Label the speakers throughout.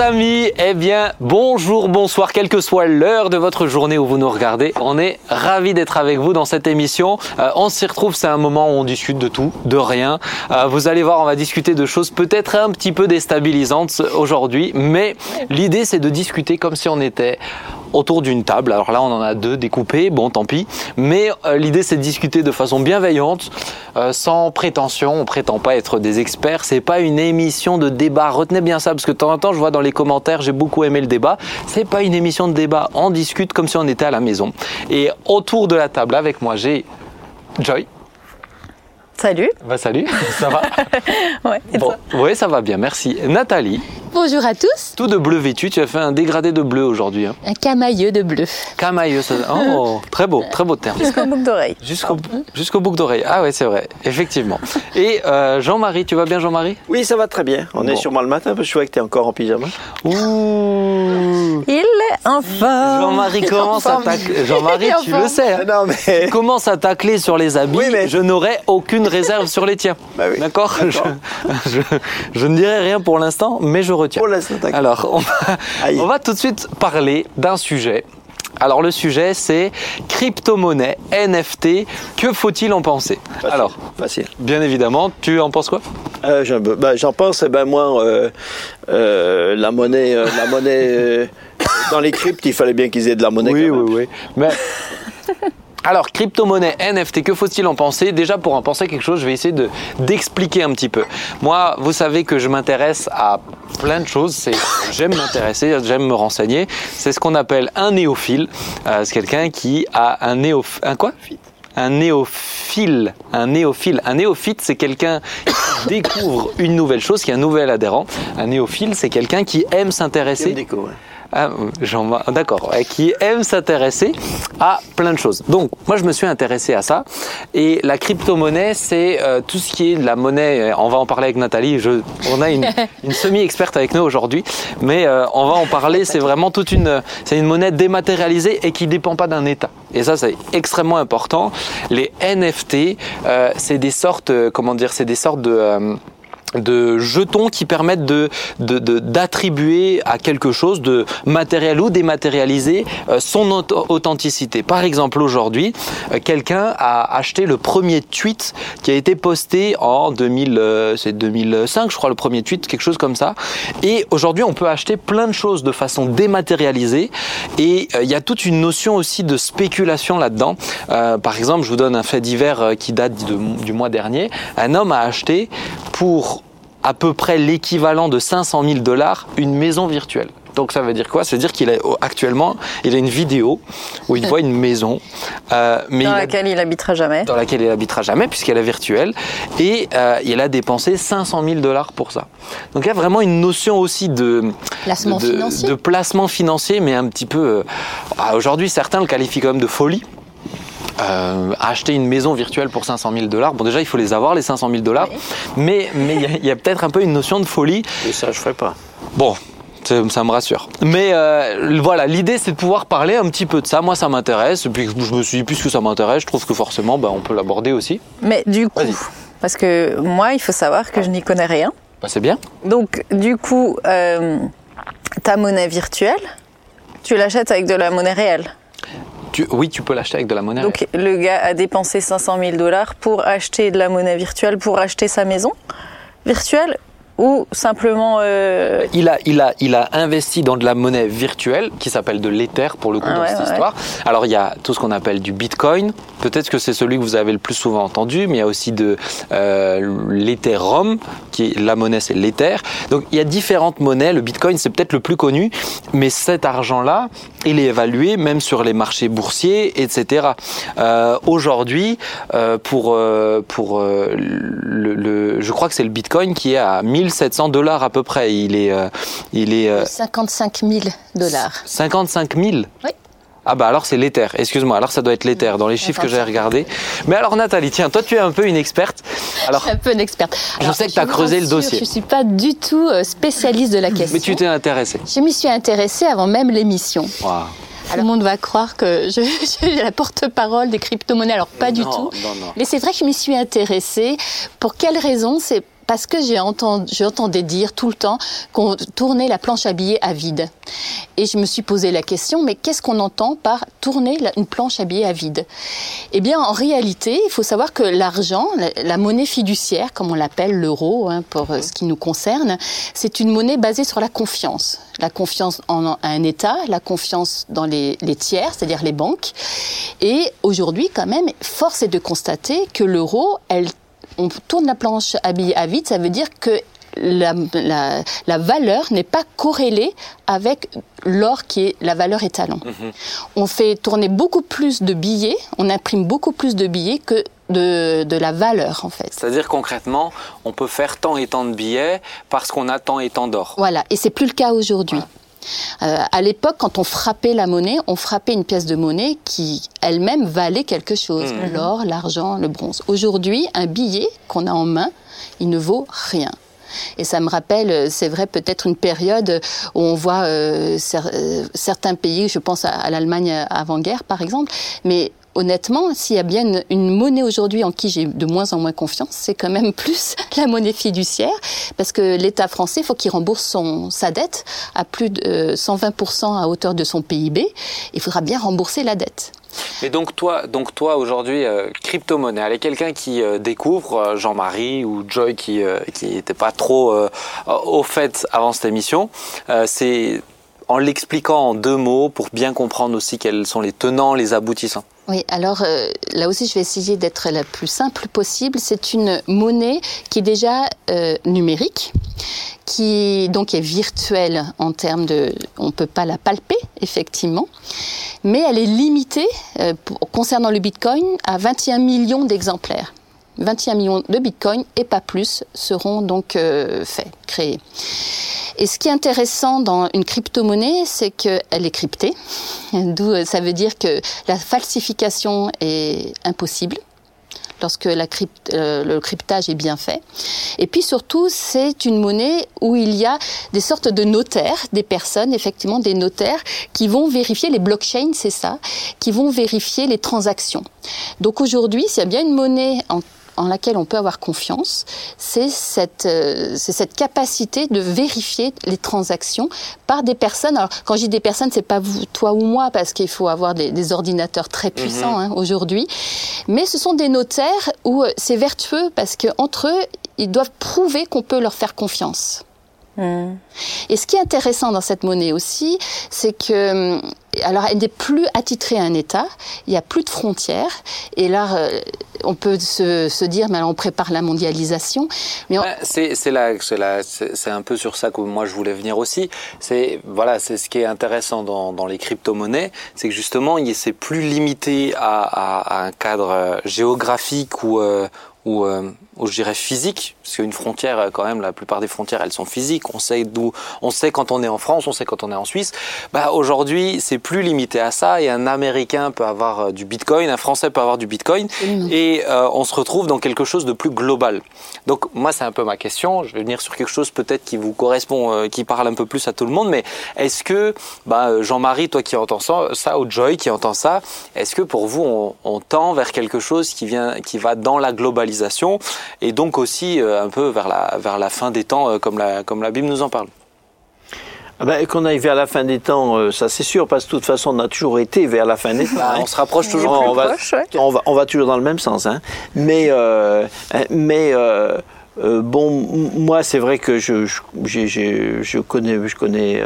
Speaker 1: Amis, eh bien, bonjour, bonsoir, quelle que soit l'heure de votre journée où vous nous regardez. On est ravis d'être avec vous dans cette émission. Euh, on s'y retrouve, c'est un moment où on discute de tout, de rien. Euh, vous allez voir, on va discuter de choses peut-être un petit peu déstabilisantes aujourd'hui, mais l'idée c'est de discuter comme si on était autour d'une table. Alors là, on en a deux découpés, bon, tant pis. Mais euh, l'idée, c'est de discuter de façon bienveillante, euh, sans prétention. On prétend pas être des experts. C'est pas une émission de débat. Retenez bien ça, parce que de temps en temps, je vois dans les commentaires, j'ai beaucoup aimé le débat. C'est pas une émission de débat. On discute comme si on était à la maison. Et autour de la table, avec moi, j'ai Joy.
Speaker 2: Salut.
Speaker 1: Bah salut, ça va?
Speaker 2: Ouais, et
Speaker 1: Bon,
Speaker 2: toi?
Speaker 1: Oui, ça va bien, merci. Nathalie,
Speaker 3: Bonjour à tous,
Speaker 1: tout de bleu vêtu, tu as fait un dégradé de bleu aujourd'hui. Hein.
Speaker 3: un camailleux de bleu.
Speaker 1: Camailleux, ça... Oh, très beau, très beau terme.
Speaker 2: Jusqu'au boucle d'oreille.
Speaker 1: Jusqu'au jusqu'au boucle d'oreille. Ah ouais, c'est vrai, effectivement. Et euh, Jean-Marie, tu vas bien Jean-Marie?
Speaker 4: Oui, ça va très bien. On
Speaker 1: Bon.
Speaker 4: est sûrement le matin, parce que je vois que tu es encore en pyjama.
Speaker 1: Ouh
Speaker 2: Il est enfin.
Speaker 1: Jean-Marie commence à tacler. Jean-Marie, tu le sais. hein.
Speaker 4: Non, mais.
Speaker 1: Commence à tacler sur les habits,
Speaker 4: Oui, mais-
Speaker 1: je n'aurai aucune réserve sur les tiens.
Speaker 4: Bah oui.
Speaker 1: D'accord? Je,
Speaker 4: D'accord.
Speaker 1: je, je ne dirai rien pour l'instant, mais je
Speaker 4: l'instant, d'accord.
Speaker 1: Alors, on va, on tout de suite parler d'un sujet. Alors, le sujet, c'est crypto-monnaie, NFT. Que faut-il en penser?
Speaker 4: Facile,
Speaker 1: Alors,
Speaker 4: Facile.
Speaker 1: bien évidemment, tu en penses quoi?
Speaker 4: Euh, j'en ben, j'en pense, eh ben, moi, euh, euh, la monnaie, la monnaie dans les cryptes, il fallait bien qu'ils aient de la monnaie.
Speaker 1: Oui,
Speaker 4: quand même.
Speaker 1: oui, oui. Mais. Alors, crypto-monnaie, NFT, que faut-il en penser? Déjà, pour en penser quelque chose, je vais essayer de, d'expliquer un petit peu. Moi, vous savez que je m'intéresse à plein de choses. J'aime m'intéresser, j'aime me renseigner. C'est ce qu'on appelle un néophile. Euh, c'est quelqu'un qui a un néophyte. Un quoi? Un néophile, un néophile, un néophyte, c'est quelqu'un qui découvre une nouvelle chose, qui est un nouvel adhérent. Un néophile, c'est quelqu'un qui aime s'intéresser. Ah, d'accord, qui aime s'intéresser à plein de choses. Donc, moi, je me suis intéressé à ça. Et la crypto-monnaie, c'est euh, tout ce qui est de la monnaie. euh, On va en parler avec Nathalie. Je, on a une, une semi-experte avec nous aujourd'hui, mais euh, on va en parler. C'est vraiment toute une, c'est une monnaie dématérialisée et qui dépend pas d'un État. Et ça, c'est extrêmement important. Les NFT, euh, c'est des sortes, euh, comment dire, c'est des sortes de euh, de jetons qui permettent de d'attribuer à quelque chose de matériel ou dématérialisé euh, son auth- authenticité. Par exemple, aujourd'hui, euh, quelqu'un a acheté le premier tweet qui a été posté en 2000, euh, c'est 2005, je crois, le premier tweet, quelque chose comme ça. Et aujourd'hui, on peut acheter plein de choses de façon dématérialisée. Et il y a toute une notion aussi de spéculation là-dedans. Euh, par exemple, je vous donne un fait divers qui date du mois dernier. Un homme a acheté pour à peu près l'équivalent de 500 000 dollars une maison virtuelle. Donc ça veut dire quoi? Ça veut dire qu'il a actuellement il a une vidéo où il voit une maison, euh, mais
Speaker 2: Dans
Speaker 1: il a-
Speaker 2: laquelle il habitera jamais.
Speaker 1: dans laquelle il habitera jamais puisqu'elle est virtuelle et euh, il a dépensé 500 000 dollars pour ça. Donc il y a vraiment une notion aussi de
Speaker 3: Placement
Speaker 1: de,
Speaker 3: financier.
Speaker 1: de placement financier, mais un petit peu. euh, ah, Aujourd'hui, certains le qualifient quand même de folie. Euh, acheter une maison virtuelle pour 500 000 dollars. Bon, déjà, il faut les avoir, les 500 000 dollars. Mais mais il y a- peut-être un peu une notion de folie.
Speaker 4: Et ça, je ferais pas.
Speaker 1: Bon. Ça me rassure. Mais euh, voilà, l'idée c'est de pouvoir parler un petit peu de ça. Moi, ça m'intéresse. Et puis je me suis dit, puisque ça m'intéresse, je trouve que forcément, ben, on peut l'aborder aussi.
Speaker 2: Mais du coup, parce que moi, il faut savoir que je n'y connais rien.
Speaker 1: Ben, c'est bien.
Speaker 2: Donc, du coup, euh, ta monnaie virtuelle, tu l'achètes avec de la monnaie réelle.
Speaker 1: Oui, tu peux l'acheter avec de la monnaie.
Speaker 2: Donc, le gars a dépensé 500 000 dollars pour acheter de la monnaie virtuelle, pour acheter sa maison virtuelle ou simplement. euh,
Speaker 1: Il a, il, a, il a investi dans de la monnaie virtuelle qui s'appelle de l'Ether pour le coup
Speaker 2: Ah
Speaker 1: dans
Speaker 2: ouais,
Speaker 1: cette
Speaker 2: ouais.
Speaker 1: histoire. Alors il y a tout ce qu'on appelle du Bitcoin. Peut-être que c'est celui que vous avez le plus souvent entendu, mais il y a aussi de euh, l'Ethereum, qui est la monnaie, c'est l'Ether. Donc il y a différentes monnaies. Le Bitcoin c'est peut-être le plus connu, mais cet argent-là, il est évalué même sur les marchés boursiers, etc. Euh, Aujourd'hui, euh, pour pour le, le- je crois que c'est le Bitcoin qui est à 1700 dollars à peu près. Il est euh, il est euh,
Speaker 3: 55 000 dollars.
Speaker 1: 55 000
Speaker 3: Oui.
Speaker 1: Ah bah alors c'est l'Ether, excuse-moi, alors ça doit être l'Ether dans les chiffres que j'ai regardés. Mais alors Nathalie, tiens, toi tu es un peu une experte. Alors,
Speaker 3: Je suis un peu une experte.
Speaker 1: Je sais que t'as
Speaker 3: vous
Speaker 1: creusé le dossier.
Speaker 3: Je ne suis pas du tout euh, spécialiste de la question.
Speaker 1: mais tu t'es intéressée.
Speaker 3: Je m'y suis intéressée avant même l'émission.
Speaker 1: Waouh.
Speaker 3: Tout le monde va croire que je, suis la porte-parole des crypto-monnaies. Alors, pas du tout.
Speaker 1: non, non.
Speaker 3: Mais c'est vrai que je m'y suis intéressée. Pour quelle raison? C'est parce que j'ai entendu, j'entendais dire tout le temps qu'on tournait la planche à billets à vide. Et je me suis posé la question, mais qu'est-ce qu'on entend par tourner une planche à billets à vide? Eh bien, en réalité, il faut savoir que l'argent, la, monnaie fiduciaire, comme on l'appelle l'euro, hein, pour euh, ce qui nous concerne, c'est une monnaie basée sur la confiance. La confiance en un État, la confiance dans les, les tiers, c'est-à-dire les banques. Et aujourd'hui, quand même, force est de constater que l'euro, elle on tourne la planche à billets à vide, ça veut dire que la, valeur n'est pas corrélée avec l'or qui est la valeur étalon. Mhm. On fait tourner beaucoup plus de billets, on imprime beaucoup plus de billets que de, la valeur en fait.
Speaker 1: C'est-à-dire concrètement, on peut faire tant et tant de billets parce qu'on a tant et tant d'or.
Speaker 3: Voilà, et c'est plus le cas aujourd'hui. Euh, à l'époque, quand on frappait la monnaie, on frappait une pièce de monnaie qui elle-même valait quelque chose, mhm. l'or, l'argent, le bronze. Aujourd'hui, un billet qu'on a en main, il ne vaut rien. Et ça me rappelle, c'est vrai, peut-être une période où on voit euh, euh, certains pays, je pense à, l'Allemagne avant-guerre par exemple, mais honnêtement, s'il y a bien une, monnaie aujourd'hui en qui j'ai de moins en moins confiance, c'est quand même plus la monnaie fiduciaire, parce que l'État français, il faut qu'il rembourse son, sa dette à plus de 120% euh, à hauteur de son PIB. Il faudra bien rembourser la dette.
Speaker 1: Mais donc toi, donc toi aujourd'hui, euh, crypto-monnaie, est quelqu'un qui euh, découvre, Jean-Marie ou Joy qui n'était pas trop au fait avant cette émission, c'est en l'expliquant en deux mots pour bien comprendre aussi quels sont les tenants, les aboutissants.
Speaker 3: Oui, alors euh, là aussi, je vais essayer d'être la plus simple possible. C'est une monnaie qui est déjà euh, numérique, qui donc est virtuelle en termes de, on peut pas la palper effectivement, mais elle est limitée euh, concernant le Bitcoin à 21 millions d'exemplaires. 21 millions de bitcoins et pas plus seront donc faits, créés. Et ce qui est intéressant dans une crypto-monnaie, c'est qu'elle est cryptée. D'où euh, ça veut dire que la falsification est impossible lorsque euh, le cryptage est bien fait. Et puis surtout, c'est une monnaie où il y a des sortes de notaires, des personnes, effectivement, des notaires qui vont vérifier les blockchains, c'est ça, qui vont vérifier les transactions. Donc aujourd'hui, s'il y a bien une monnaie en en laquelle on peut avoir confiance, c'est cette, euh, cette capacité de vérifier les transactions par des personnes. Alors, quand je dis des personnes, c'est pas vous, toi ou moi, parce qu'il faut avoir des, ordinateurs très puissants mhm. hein, aujourd'hui, mais ce sont des notaires où euh, c'est vertueux parce qu'entre eux, ils doivent prouver qu'on peut leur faire confiance. Et ce qui est intéressant dans cette monnaie aussi, c'est que hum, alors elle n'est plus attitrée à un État, il n'y a plus de frontières, et là euh, on peut se, dire, mais alors on prépare la mondialisation.
Speaker 1: Mais c'est c'est un peu sur ça que moi je voulais venir aussi. C'est voilà, c'est ce qui est intéressant dans, les crypto-monnaies, c'est que justement, c'est plus limité à, un cadre géographique ou, euh, ou, euh, ou je dirais physique, parce qu'une frontière, euh, quand même, la plupart des frontières, elles sont physiques. On sait d'où, on sait quand on est en France, on sait quand on est en Suisse. Bah aujourd'hui, c'est plus limité à ça. Et un Américain peut avoir euh, du Bitcoin, un Français peut avoir du Bitcoin, et euh, on se retrouve dans quelque chose de plus global. Donc moi, c'est un peu ma question. Je vais venir sur quelque chose peut-être qui vous correspond, qui parle un peu plus à tout le monde. Mais est-ce que, bah, Jean-Marie, toi qui entends ça, ou Joy qui entend ça, est-ce que pour vous, on, on tend vers quelque chose qui vient, qui va dans la globalisation et donc aussi euh, un peu vers la, vers la fin des temps, euh, comme la, comme la Bible nous en parle.
Speaker 4: Ah ben, qu'on aille vers la fin des temps, euh, ça c'est sûr, parce que de toute façon, on a toujours été vers la fin des temps.
Speaker 1: Bah, on se rapproche toujours
Speaker 4: on, va, on, va, on, va, toujours dans le même sens. Hein. Mais, euh, mais euh, bon, moi, c'est vrai que je, je, je, connais, je connais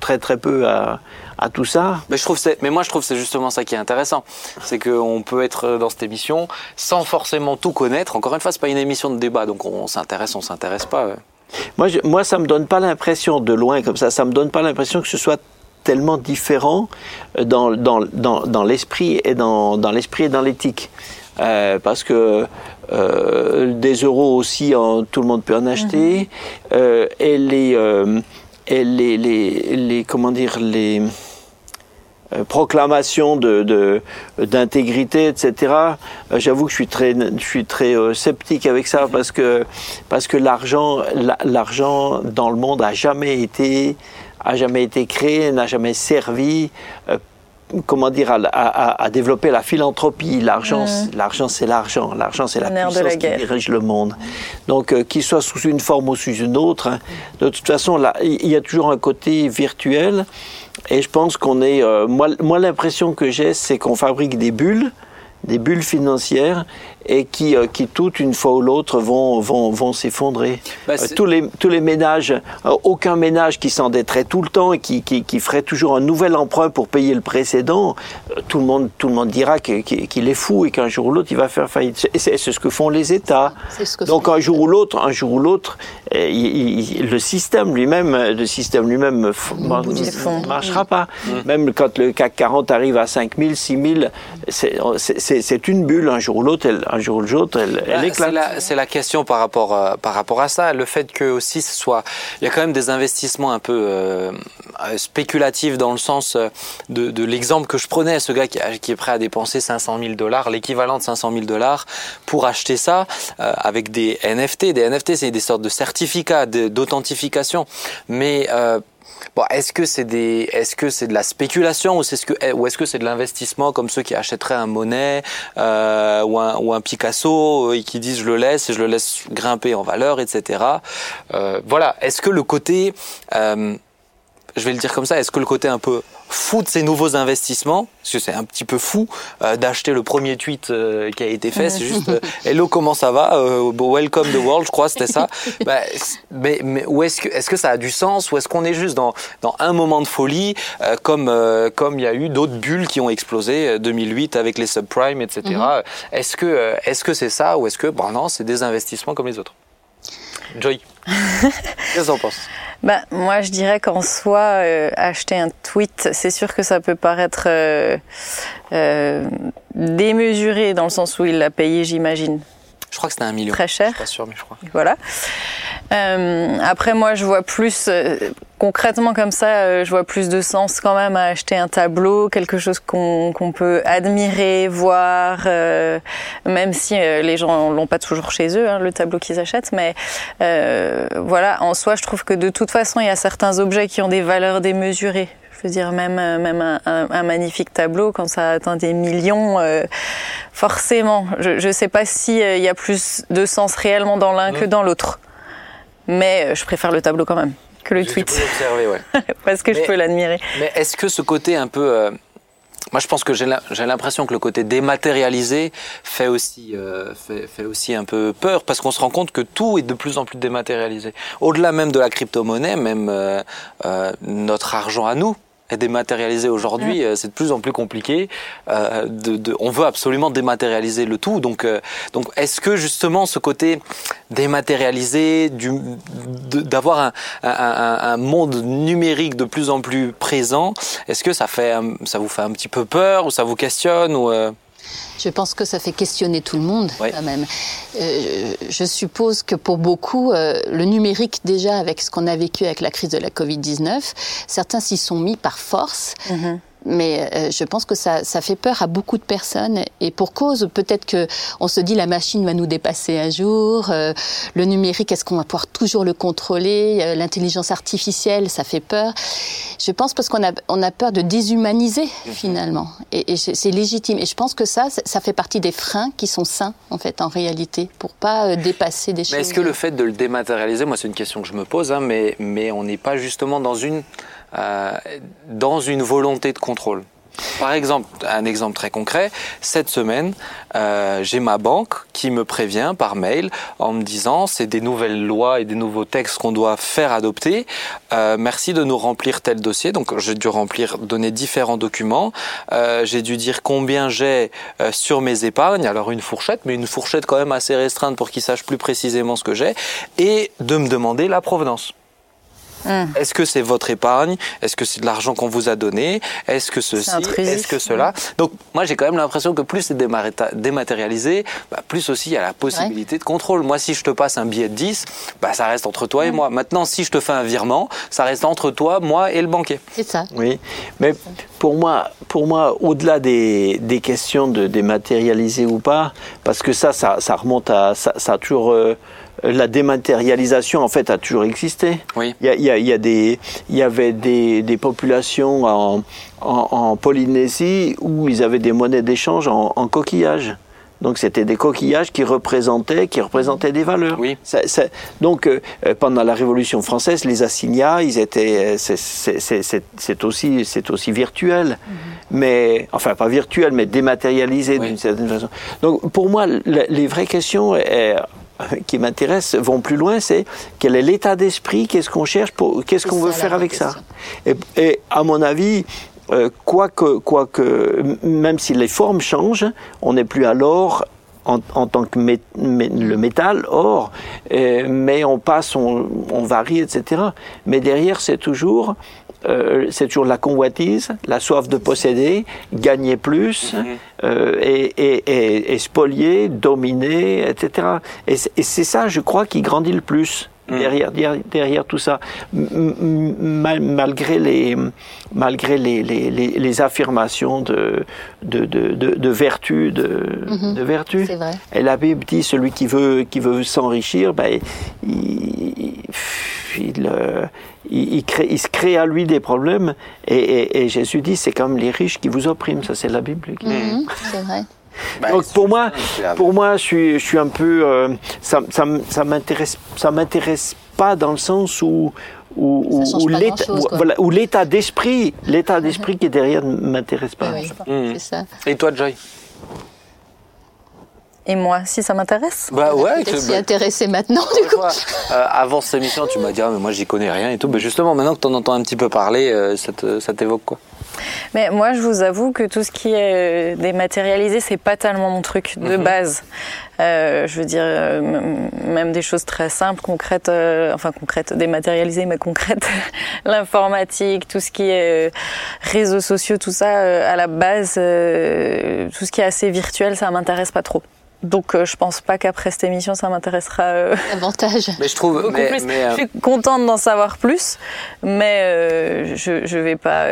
Speaker 4: très très peu à, à tout ça.
Speaker 1: Mais, je trouve mais moi, je trouve c'est justement ça qui est intéressant. C'est qu'on peut être dans cette émission sans forcément tout connaître. Encore une fois, c'est pas une émission de débat, donc on s'intéresse, on s'intéresse pas.
Speaker 4: Moi, je, moi, ça me donne pas l'impression, de loin comme ça, ça me donne pas l'impression que ce soit tellement différent dans, dans, dans, dans l'esprit et dans, dans l'esprit et dans l'éthique. Euh, parce que euh, des euros aussi, tout le monde peut en acheter. Mhm. Euh, et les, et les, les, les, comment dire, les proclamations de, d'intégrité, etc. J'avoue que je suis très, je suis très euh, sceptique avec ça parce que, parce que l'argent, l'argent dans le monde a jamais été, a jamais été créé, n'a jamais servi comment dire, à, développer la philanthropie. L'argent, mmh. l'argent, c'est l'argent. L'argent, c'est la puissance qui dirige le monde. Donc, euh, qu'il soit sous une forme ou sous une autre, hein, de toute façon, là, il y a toujours un côté virtuel. Et je pense qu'on est. Euh, moi, moi l'impression que j'ai, c'est qu'on fabrique des bulles des bulles financières et qui, euh, qui toutes, une fois ou l'autre, vont, vont, vont s'effondrer. Bah, euh, tous, les, tous les ménages, euh, aucun ménage qui s'endetterait tout le temps et qui, qui, qui, ferait toujours un nouvel emprunt pour payer le précédent, tout le monde, tout le monde dira qu'il est fou et qu'un jour ou l'autre, il va faire faillite. C'est ce que font les États. Donc un jour ou l'autre, un jour ou l'autre, le système lui-même, le système lui-même ne marchera pas. Mmh. Même quand le CAC 40 arrive à 5000, 6000, c'est une bulle. Un jour ou l'autre, un jour ou l'autre, elle, elle
Speaker 1: éclate. C'est la, question par rapport, euh, par rapport à ça. Le fait que aussi ce soit, il y a quand même des investissements un peu euh, spéculatifs dans le sens euh, de, de l'exemple que je prenais, ce gars qui, qui, est prêt à dépenser 500 000 dollars, l'équivalent de 500 000 dollars pour acheter ça avec des NFT. Des NFT, c'est des sortes de certificats d'authentification, mais Bon, est-ce que c'est des, est-ce que c'est de la spéculation ou c'est ce que, ou est-ce que c'est de l'investissement comme ceux qui achèteraient un Monet euh, ou, un, ou un Picasso et qui disent je le laisse et je le laisse grimper en valeur, etc. Euh, voilà. Est-ce que le côté euh, je vais le dire comme ça, est-ce que le côté un peu fou de ces nouveaux investissements, parce que c'est un petit peu fou euh, d'acheter le premier tweet euh, qui a été fait, c'est juste euh, Hello comment ça va, Welcome the world, je crois c'était ça. Bah, mais, mais où est-ce que est-ce que ça a du sens ou est-ce qu'on est juste dans dans un moment de folie comme comme il y a eu d'autres bulles qui ont explosé 2008 avec les subprimes etc. Mm-hmm. Est-ce que est-ce que c'est ça ou est-ce que bon non c'est des investissements comme les autres? Joy, qu'est-ce que en penses?
Speaker 2: Bah, Moi, je dirais qu'en soi, euh, acheter un tweet, c'est sûr que ça peut paraître euh, euh, démesuré dans le sens où il l'a payé, j'imagine.
Speaker 1: Je crois que c'était un million.
Speaker 2: Très cher.
Speaker 1: Je suis pas sûr, mais je crois.
Speaker 2: Voilà. Euh, après, moi, je vois plus, euh, concrètement comme ça, euh, je vois plus de sens quand même à acheter un tableau, quelque chose qu'on peut admirer, voir, euh, même si les gens l'ont pas toujours chez eux, hein, le tableau qu'ils achètent. Mais voilà, en soi, je trouve que de toute façon, il y a certains objets qui ont des valeurs démesurées. Je veux dire, même, même un, un, magnifique tableau, quand ça atteint des millions, euh, forcément, je ne sais pas s'il il y a plus de sens réellement dans l'un que dans l'autre. Mais euh, je préfère le tableau quand même que le tweet.
Speaker 1: Ouais.
Speaker 2: Parce que je peux l'admirer.
Speaker 1: Mais est-ce que ce côté un peu... Euh, moi, je pense que j'ai l'impression que le côté dématérialisé fait aussi, fait, fait, aussi un peu peur parce qu'on se rend compte que tout est de plus en plus dématérialisé. Au-delà même de la crypto-monnaie, même notre argent à nous, est dématérialisé aujourd'hui, euh, c'est de plus en plus compliqué. Euh, de, de, on veut absolument dématérialiser le tout. Donc, euh, donc est-ce que justement ce côté dématérialisé, d'avoir un, un, un, monde numérique de plus en plus présent, est-ce que ça, fait, ça vous fait un petit peu peur ou ça vous questionne ou, euh
Speaker 3: je pense que ça fait questionner tout le monde quand même. Euh, je suppose que pour beaucoup, euh, le numérique déjà avec ce qu'on a vécu avec la crise de la Covid-19, certains s'y sont mis par force. Mm-hmm mais euh, je pense que ça, ça, fait peur à beaucoup de personnes et pour cause peut-être que on se dit la machine va nous dépasser un jour, euh, le numérique est-ce qu'on va pouvoir toujours le contrôler, euh, l'intelligence artificielle ça fait peur. Je pense parce qu'on a on a peur de déshumaniser finalement et, et c'est légitime et je pense que ça ça fait partie des freins qui sont sains en fait en réalité pour pas dépasser des choses.
Speaker 1: Mais est-ce que le fait de le dématérialiser, moi c'est une question que je me pose, hein, mais mais on n'est pas justement dans une euh, dans une volonté de contrôle. Par exemple, un exemple très concret, cette semaine, euh, j'ai ma banque qui me prévient par mail en me disant c'est des nouvelles lois et des nouveaux textes qu'on doit faire adopter. Euh, merci de nous remplir tel dossier. Donc j'ai dû remplir, donner différents documents. Euh, j'ai dû dire combien j'ai euh, sur mes épargnes. Alors une fourchette, mais une fourchette quand même assez restreinte pour qu'ils sachent plus précisément ce que j'ai, et de me demander la provenance. Hum. Est-ce que c'est votre épargne? Est-ce que c'est de l'argent qu'on vous a donné? Est-ce que ceci? Est-ce que cela? Donc moi j'ai quand même l'impression que plus c'est dématérialisé, bah, plus aussi il y a la possibilité de contrôle. Moi si je te passe un billet de 10, bah, ça reste entre toi et moi. Maintenant si je te fais un virement, ça reste entre toi, moi et le banquier.
Speaker 3: C'est ça.
Speaker 4: Oui, mais pour moi, pour moi au-delà des, des, questions de dématérialiser ou pas, parce que ça, ça, ça remonte à... ça, ça a toujours... Euh, la dématérialisation en fait a toujours existé.
Speaker 1: Oui.
Speaker 4: Il y, a, il y, a, il y, a des, il y avait des, des populations en, en, en, Polynésie où ils avaient des monnaies d'échange en, en coquillage. Donc c'était des coquillages qui représentaient, qui représentaient des valeurs.
Speaker 1: Oui.
Speaker 4: Ça, ça, donc euh, pendant la Révolution française, les assignats, ils étaient, c'est aussi, c'est aussi virtuel, mm -hmm. mais enfin pas virtuel, mais dématérialisé oui. d'une certaine façon. Donc pour moi, les vraies questions. qui m'intéressent vont plus loin, c'est quel est l'état d'esprit, qu'est-ce qu'on cherche, qu'est-ce qu'on veut faire avec question. ça. Et, et, à mon avis, euh, quoique, quoique, même si les formes changent, on n'est plus alors en, en, tant que mé, mé, le métal, or, euh, mais on passe, on, on, varie, etc. Mais derrière, c'est toujours, euh, c'est toujours la convoitise, la soif de posséder, gagner plus, mm -hmm. euh, et, et, et, et, spolier, dominer, etc. Et c'est ça, je crois, qui grandit le plus. Mmh. Derrière, derrière, derrière, tout ça, mal, malgré les, malgré les, les, les, les affirmations de, de, de, de, de vertu, de, de vertu.
Speaker 3: Vrai.
Speaker 4: Et la Bible dit celui qui veut, qui veut s'enrichir, ben, il, il, il, il, crée, il, se crée à lui des problèmes. Et, et, et Jésus dit c'est comme les riches qui vous oppriment. Ça, c'est la Bible.
Speaker 3: Mmh. C'est vrai.
Speaker 4: Bah, Donc pour moi, pour moi, je suis, je suis un peu, euh, ça, ça, ça m'intéresse, ça m'intéresse pas dans le sens où où, où l'état, voilà, où l'état d'esprit, l'état d'esprit qui est derrière ne m'intéresse pas.
Speaker 3: Oui, mmh. ça.
Speaker 1: Et toi, Joy?
Speaker 2: Et moi, si ça m'intéresse
Speaker 1: Bah ouais.
Speaker 3: Tu s'y intéresser maintenant, du coup.
Speaker 1: Euh, avant cette émission, tu m'as dit, ah, mais moi, j'y connais rien et tout. Mais justement, maintenant que tu en entends un petit peu parler, euh, ça, te, ça t'évoque quoi?
Speaker 2: Mais moi, je vous avoue que tout ce qui est dématérialisé, c'est pas tellement mon truc de mmh. base. Euh, je veux dire, euh, même des choses très simples, concrètes, euh, enfin concrètes, dématérialisées, mais concrètes. L'informatique, tout ce qui est réseaux sociaux, tout ça, à la base, tout ce qui est assez virtuel, ça m'intéresse pas trop. Donc euh, je pense pas qu'après cette émission ça m'intéressera euh,
Speaker 3: davantage.
Speaker 1: Mais je trouve
Speaker 2: beaucoup
Speaker 1: mais,
Speaker 2: plus.
Speaker 1: Mais, euh...
Speaker 2: Je suis contente d'en savoir plus, mais euh, je je vais pas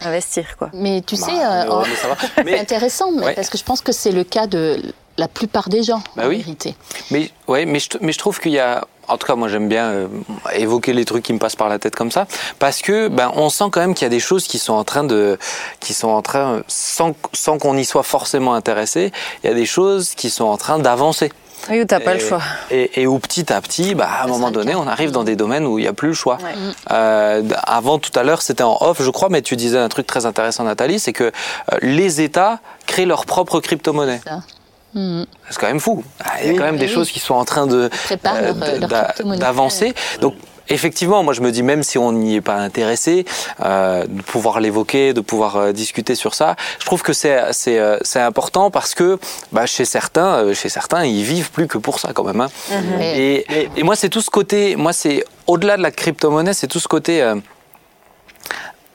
Speaker 2: investir quoi.
Speaker 3: Mais tu bah, sais, oh, c'est intéressant ouais. parce que je pense que c'est le cas de la plupart des gens
Speaker 1: bah
Speaker 3: en
Speaker 1: oui.
Speaker 3: vérité.
Speaker 1: Mais ouais, mais je, mais je trouve qu'il y a en tout cas, moi j'aime bien euh, évoquer les trucs qui me passent par la tête comme ça, parce que ben on sent quand même qu'il y a des choses qui sont en train de, qui sont en train, sans, sans qu'on y soit forcément intéressé, il y a des choses qui sont en train d'avancer.
Speaker 2: Oui, où t'as pas le choix.
Speaker 1: Et, et, où petit à petit, bah, à un moment donné, on arrive dans des domaines où il n'y a plus le choix. Ouais. Euh, avant, tout à l'heure, c'était en off, je crois, mais tu disais un truc très intéressant, Nathalie, c'est que euh, les États créent leur propre crypto-monnaie.
Speaker 3: Mmh.
Speaker 1: C'est quand même fou. Il y a quand même des choses qui sont en train de
Speaker 3: euh,
Speaker 1: d'avancer. Donc effectivement, moi je me dis même si on n'y est pas intéressé, euh, de pouvoir l'évoquer, de pouvoir euh, discuter sur ça, je trouve que c'est c'est euh, c'est important parce que bah, chez certains, euh, chez certains, ils vivent plus que pour ça quand même. Hein.
Speaker 3: Mmh.
Speaker 1: Et, et moi c'est tout ce côté, moi c'est au-delà de la crypto-monnaie, c'est tout ce côté euh,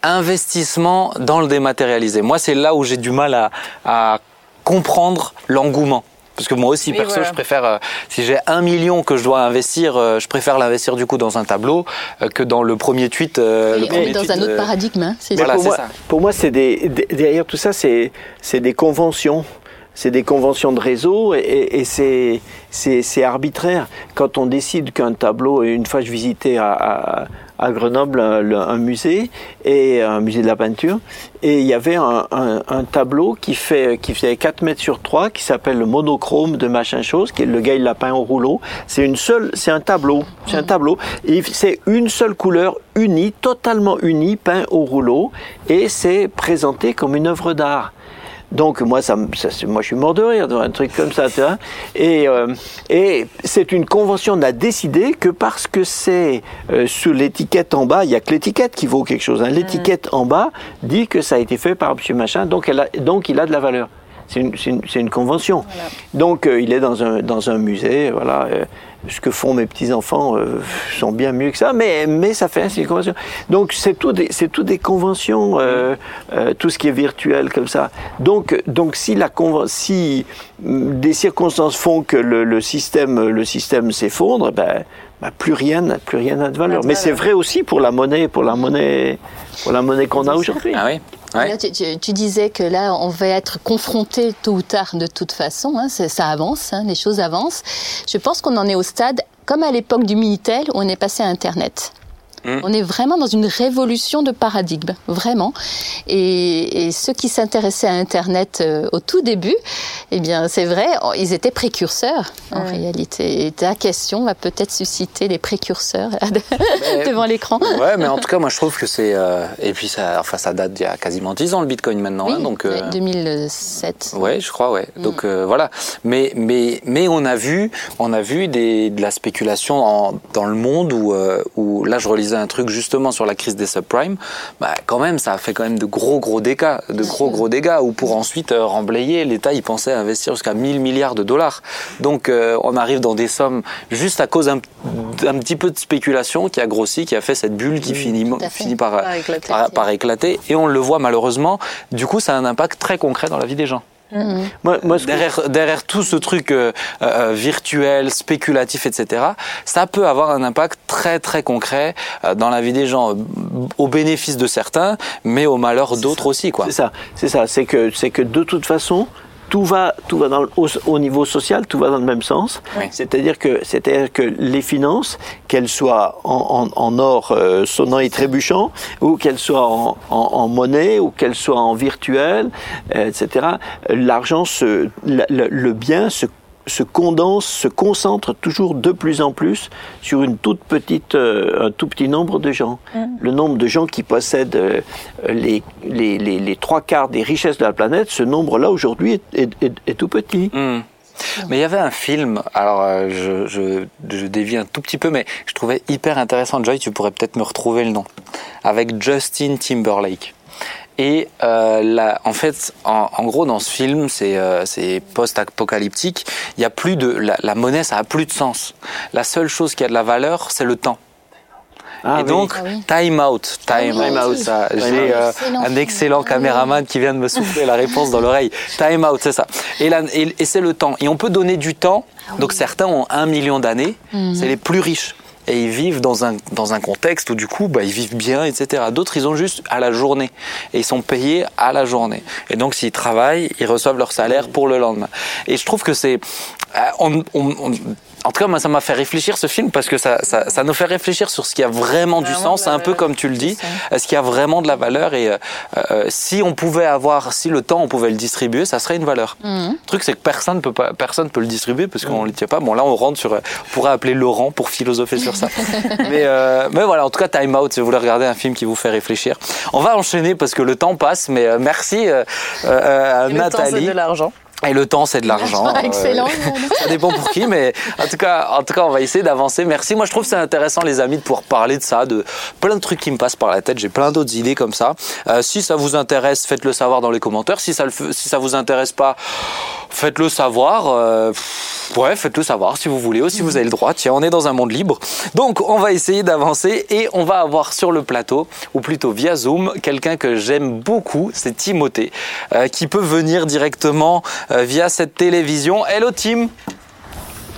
Speaker 1: investissement dans le dématérialisé. Moi c'est là où j'ai du mal à, à comprendre l'engouement. Parce que moi aussi, oui, perso, voilà. je préfère, euh, si j'ai un million que je dois investir, euh, je préfère l'investir du coup dans un tableau euh, que dans le premier tweet.
Speaker 3: Oui,
Speaker 1: le
Speaker 3: premier
Speaker 1: dans
Speaker 3: tweet, un autre paradigme. Hein,
Speaker 4: voilà, pour, moi, pour, moi, c'est des, des, derrière tout ça, c'est des conventions. C'est des conventions de réseau et, et c'est arbitraire. Quand on décide qu'un tableau, une fois je visitais à, à à Grenoble un, un, musée et un musée de la peinture. Et il y avait un, un, un, tableau qui fait qui fait 4 mètres sur 3 qui s'appelle le monochrome de machin chose qui est le gars il l'a peint au rouleau. C'est une seule c'est un tableau c'est un tableau. Et c'est une seule couleur unie totalement unie peint au rouleau. Et c'est présenté comme une œuvre d'art donc moi, ça, ça, moi, je suis mort de rire un truc comme ça. Tu vois et euh, et c'est une convention. On a décidé que parce que c'est euh, sous l'étiquette en bas, il y a que l'étiquette qui vaut quelque chose. Hein. L'étiquette mmh. en bas dit que ça a été fait par Monsieur Machin, donc elle a, donc il a de la valeur. C'est une, une, une, convention. Voilà. Donc euh, il est dans un, dans un musée, voilà. Ce que font mes petits enfants euh, sont bien mieux que ça, mais mais ça fait ainsi une convention. Donc c'est tout des c'est tout des conventions, euh, euh, tout ce qui est virtuel comme ça. Donc donc si la si des circonstances font que le, le système le système s'effondre, ben, ben plus rien plus rien n'a de valeur. Mais c'est vrai aussi pour la monnaie pour la monnaie pour la monnaie qu'on a aujourd'hui.
Speaker 1: Ah oui.
Speaker 3: Tu, disais que là, on va être confronté tôt ou tard de toute façon. Hein, ça avance, hein, les choses avancent. Je pense qu'on en est au stade, comme à l'époque du Minitel, où on est passé à Internet. Mm. On est vraiment dans une révolution de paradigme, vraiment. Et, ceux qui s'intéressaient à Internet euh, au tout début, eh bien, c'est vrai, ils étaient précurseurs en réalité. Et ta question va peut-être susciter les précurseurs devant l'écran.
Speaker 1: Ouais, mais en tout cas, moi, je trouve que c'est. Euh, et puis, ça, enfin, ça date d'il y a quasiment 10 ans le Bitcoin maintenant.
Speaker 3: Hein,
Speaker 1: donc,
Speaker 3: 2007.
Speaker 1: Euh, ouais, je crois, ouais. Mm. Donc voilà. Mais, mais, mais on a vu, on a vu des, de la spéculation dans le monde où, où là, je relisais un truc justement sur la crise des subprimes, bah quand même ça a fait quand même de gros gros dégâts, de gros gros dégâts où pour ensuite euh, remblayer, l'État il pensait investir jusqu'à 1000 milliards de dollars. Donc euh, on arrive dans des sommes juste à cause d'un petit peu de spéculation qui a grossi, qui a fait cette bulle qui finit, finit par, par éclater et on le voit malheureusement. Du coup ça a un impact très concret dans la vie des gens. Moi, derrière, derrière, tout ce truc euh, euh, virtuel, spéculatif, etc., ça peut avoir un impact très très concret euh, dans la vie des gens, au bénéfice de certains, mais au malheur d'autres aussi, quoi.
Speaker 4: C'est ça, c'est ça, c'est que c'est que de toute façon, tout va, tout va dans au, niveau social, tout va dans le même sens. C'est-à-dire que, c'est-à-dire que les finances, qu'elles soient en, en, or euh, sonnant et trébuchant, ou qu'elles soient en, en, monnaie, ou qu'elles soient en virtuel, euh, etc. L'argent, se, le, le bien se se condense, se concentre toujours de plus en plus sur une toute petite, euh, un tout petit nombre de gens. Mm. Le nombre de gens qui possèdent euh, les, les, les, trois quarts des richesses de la planète, ce nombre-là aujourd'hui est, est, tout petit.
Speaker 1: Mm. Mais il y avait un film, alors euh, je, je, je, dévie un tout petit peu, mais je trouvais hyper intéressant. Joy, tu pourrais peut-être me retrouver le nom. Avec Justin Timberlake. Et euh, en fait, en, gros, dans ce film, c'est euh, post-apocalyptique. Il y a plus de la, la, monnaie, ça a plus de sens. La seule chose qui a de la valeur, c'est le temps. Ah, et donc, ah time out, time, ah out. J'ai euh, un excellent caméraman qui vient de me souffler la réponse dans l'oreille. Time out, c'est ça. Et, et, et c'est le temps. Et on peut donner du temps. Donc certains ont un million d'années. Mhm. C'est les plus riches et ils vivent dans un, dans un contexte où du coup bah, ils vivent bien, etc. D'autres ils ont juste à la journée et ils sont payés à la journée. Et donc s'ils travaillent, ils reçoivent leur salaire pour le lendemain. Et je trouve que c'est euh, on, on, en tout cas, moi, ça m'a fait réfléchir ce film parce que ça, ça, ça, nous fait réfléchir sur ce qui a vraiment du sens, un peu comme tu le dis, ce qui a vraiment de la valeur et euh, euh, si on pouvait avoir, si le temps on pouvait le distribuer, ça serait une valeur. Mhm. Le truc, c'est que personne peut pas, personne peut le distribuer parce qu'on ne le tient pas. Bon, là, on rentre sur, on pourrait appeler Laurent pour philosopher sur ça. mais, euh, mais voilà, en tout cas, Time Out, si vous voulez regarder un film qui vous fait réfléchir. On va enchaîner parce que le temps passe, mais euh, merci euh,
Speaker 2: euh, Nathalie. Le de l'argent.
Speaker 1: Et le temps, c'est de l'argent.
Speaker 3: Excellent.
Speaker 1: ça dépend pour qui, mais en tout cas, en tout cas, on va essayer d'avancer. Merci. Moi, je trouve c'est intéressant, les amis, de pouvoir parler de ça, de plein de trucs qui me passent par la tête. J'ai plein d'autres idées comme ça. Euh, si ça vous intéresse, faites-le savoir dans les commentaires. Si ça le, si ça vous intéresse pas, faites-le savoir. Euh, ouais, faites-le savoir si vous voulez ou si vous avez le droit. Tiens, on est dans un monde libre. Donc, on va essayer d'avancer et on va avoir sur le plateau, ou plutôt via Zoom, quelqu'un que j'aime beaucoup. C'est Timothée, euh, qui peut venir directement euh, via cette télévision. Hello Tim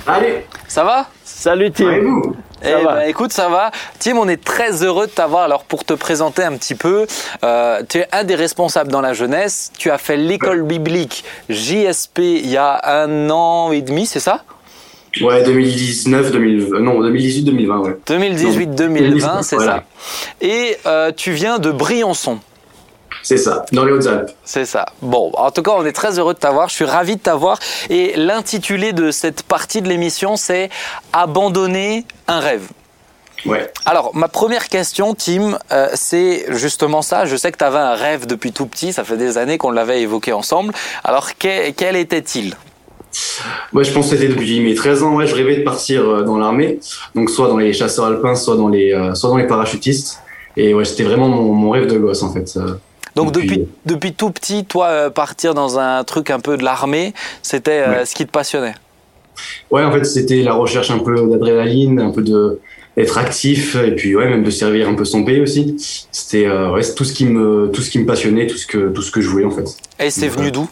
Speaker 5: Allez
Speaker 1: Ça va?
Speaker 4: Salut Tim
Speaker 1: eh ben, écoute, ça va. Tim, on est très heureux de t'avoir. Alors, pour te présenter un petit peu, euh, tu es un des responsables dans la jeunesse. Tu as fait l'école biblique JSP il y a un an et demi, c'est ça?
Speaker 5: Ouais, 2019, 2020, non, 2018, 2020, ouais.
Speaker 1: 2018, 2020, c'est ça. Et euh, tu viens de Briançon.
Speaker 5: C'est ça, dans les Hautes-Alpes.
Speaker 1: C'est ça. Bon, en tout cas, on est très heureux de t'avoir. Je suis ravi de t'avoir. Et l'intitulé de cette partie de l'émission, c'est Abandonner un rêve.
Speaker 5: Ouais.
Speaker 1: Alors, ma première question, Tim, euh, c'est justement ça. Je sais que tu avais un rêve depuis tout petit. Ça fait des années qu'on l'avait évoqué ensemble. Alors, quel, était-il?
Speaker 5: Ouais, je pense que c'était depuis mes 13 ans. Ouais, je rêvais de partir euh, dans l'armée. Donc, soit dans les chasseurs alpins, soit dans les, euh, soit dans les parachutistes. Et ouais, c'était vraiment mon, mon, rêve de gosse, en fait.
Speaker 1: Donc depuis, depuis tout petit, toi, euh, partir dans un truc un peu de l'armée, c'était euh, ce qui te passionnait
Speaker 5: Ouais, en fait, c'était la recherche un peu d'adrénaline, un peu de être actif et puis ouais, même de servir un peu son pays aussi. C'était euh, ouais, tout ce qui me tout ce qui me passionnait, tout ce que tout ce que je voulais en fait.
Speaker 1: Et c'est venu d'où?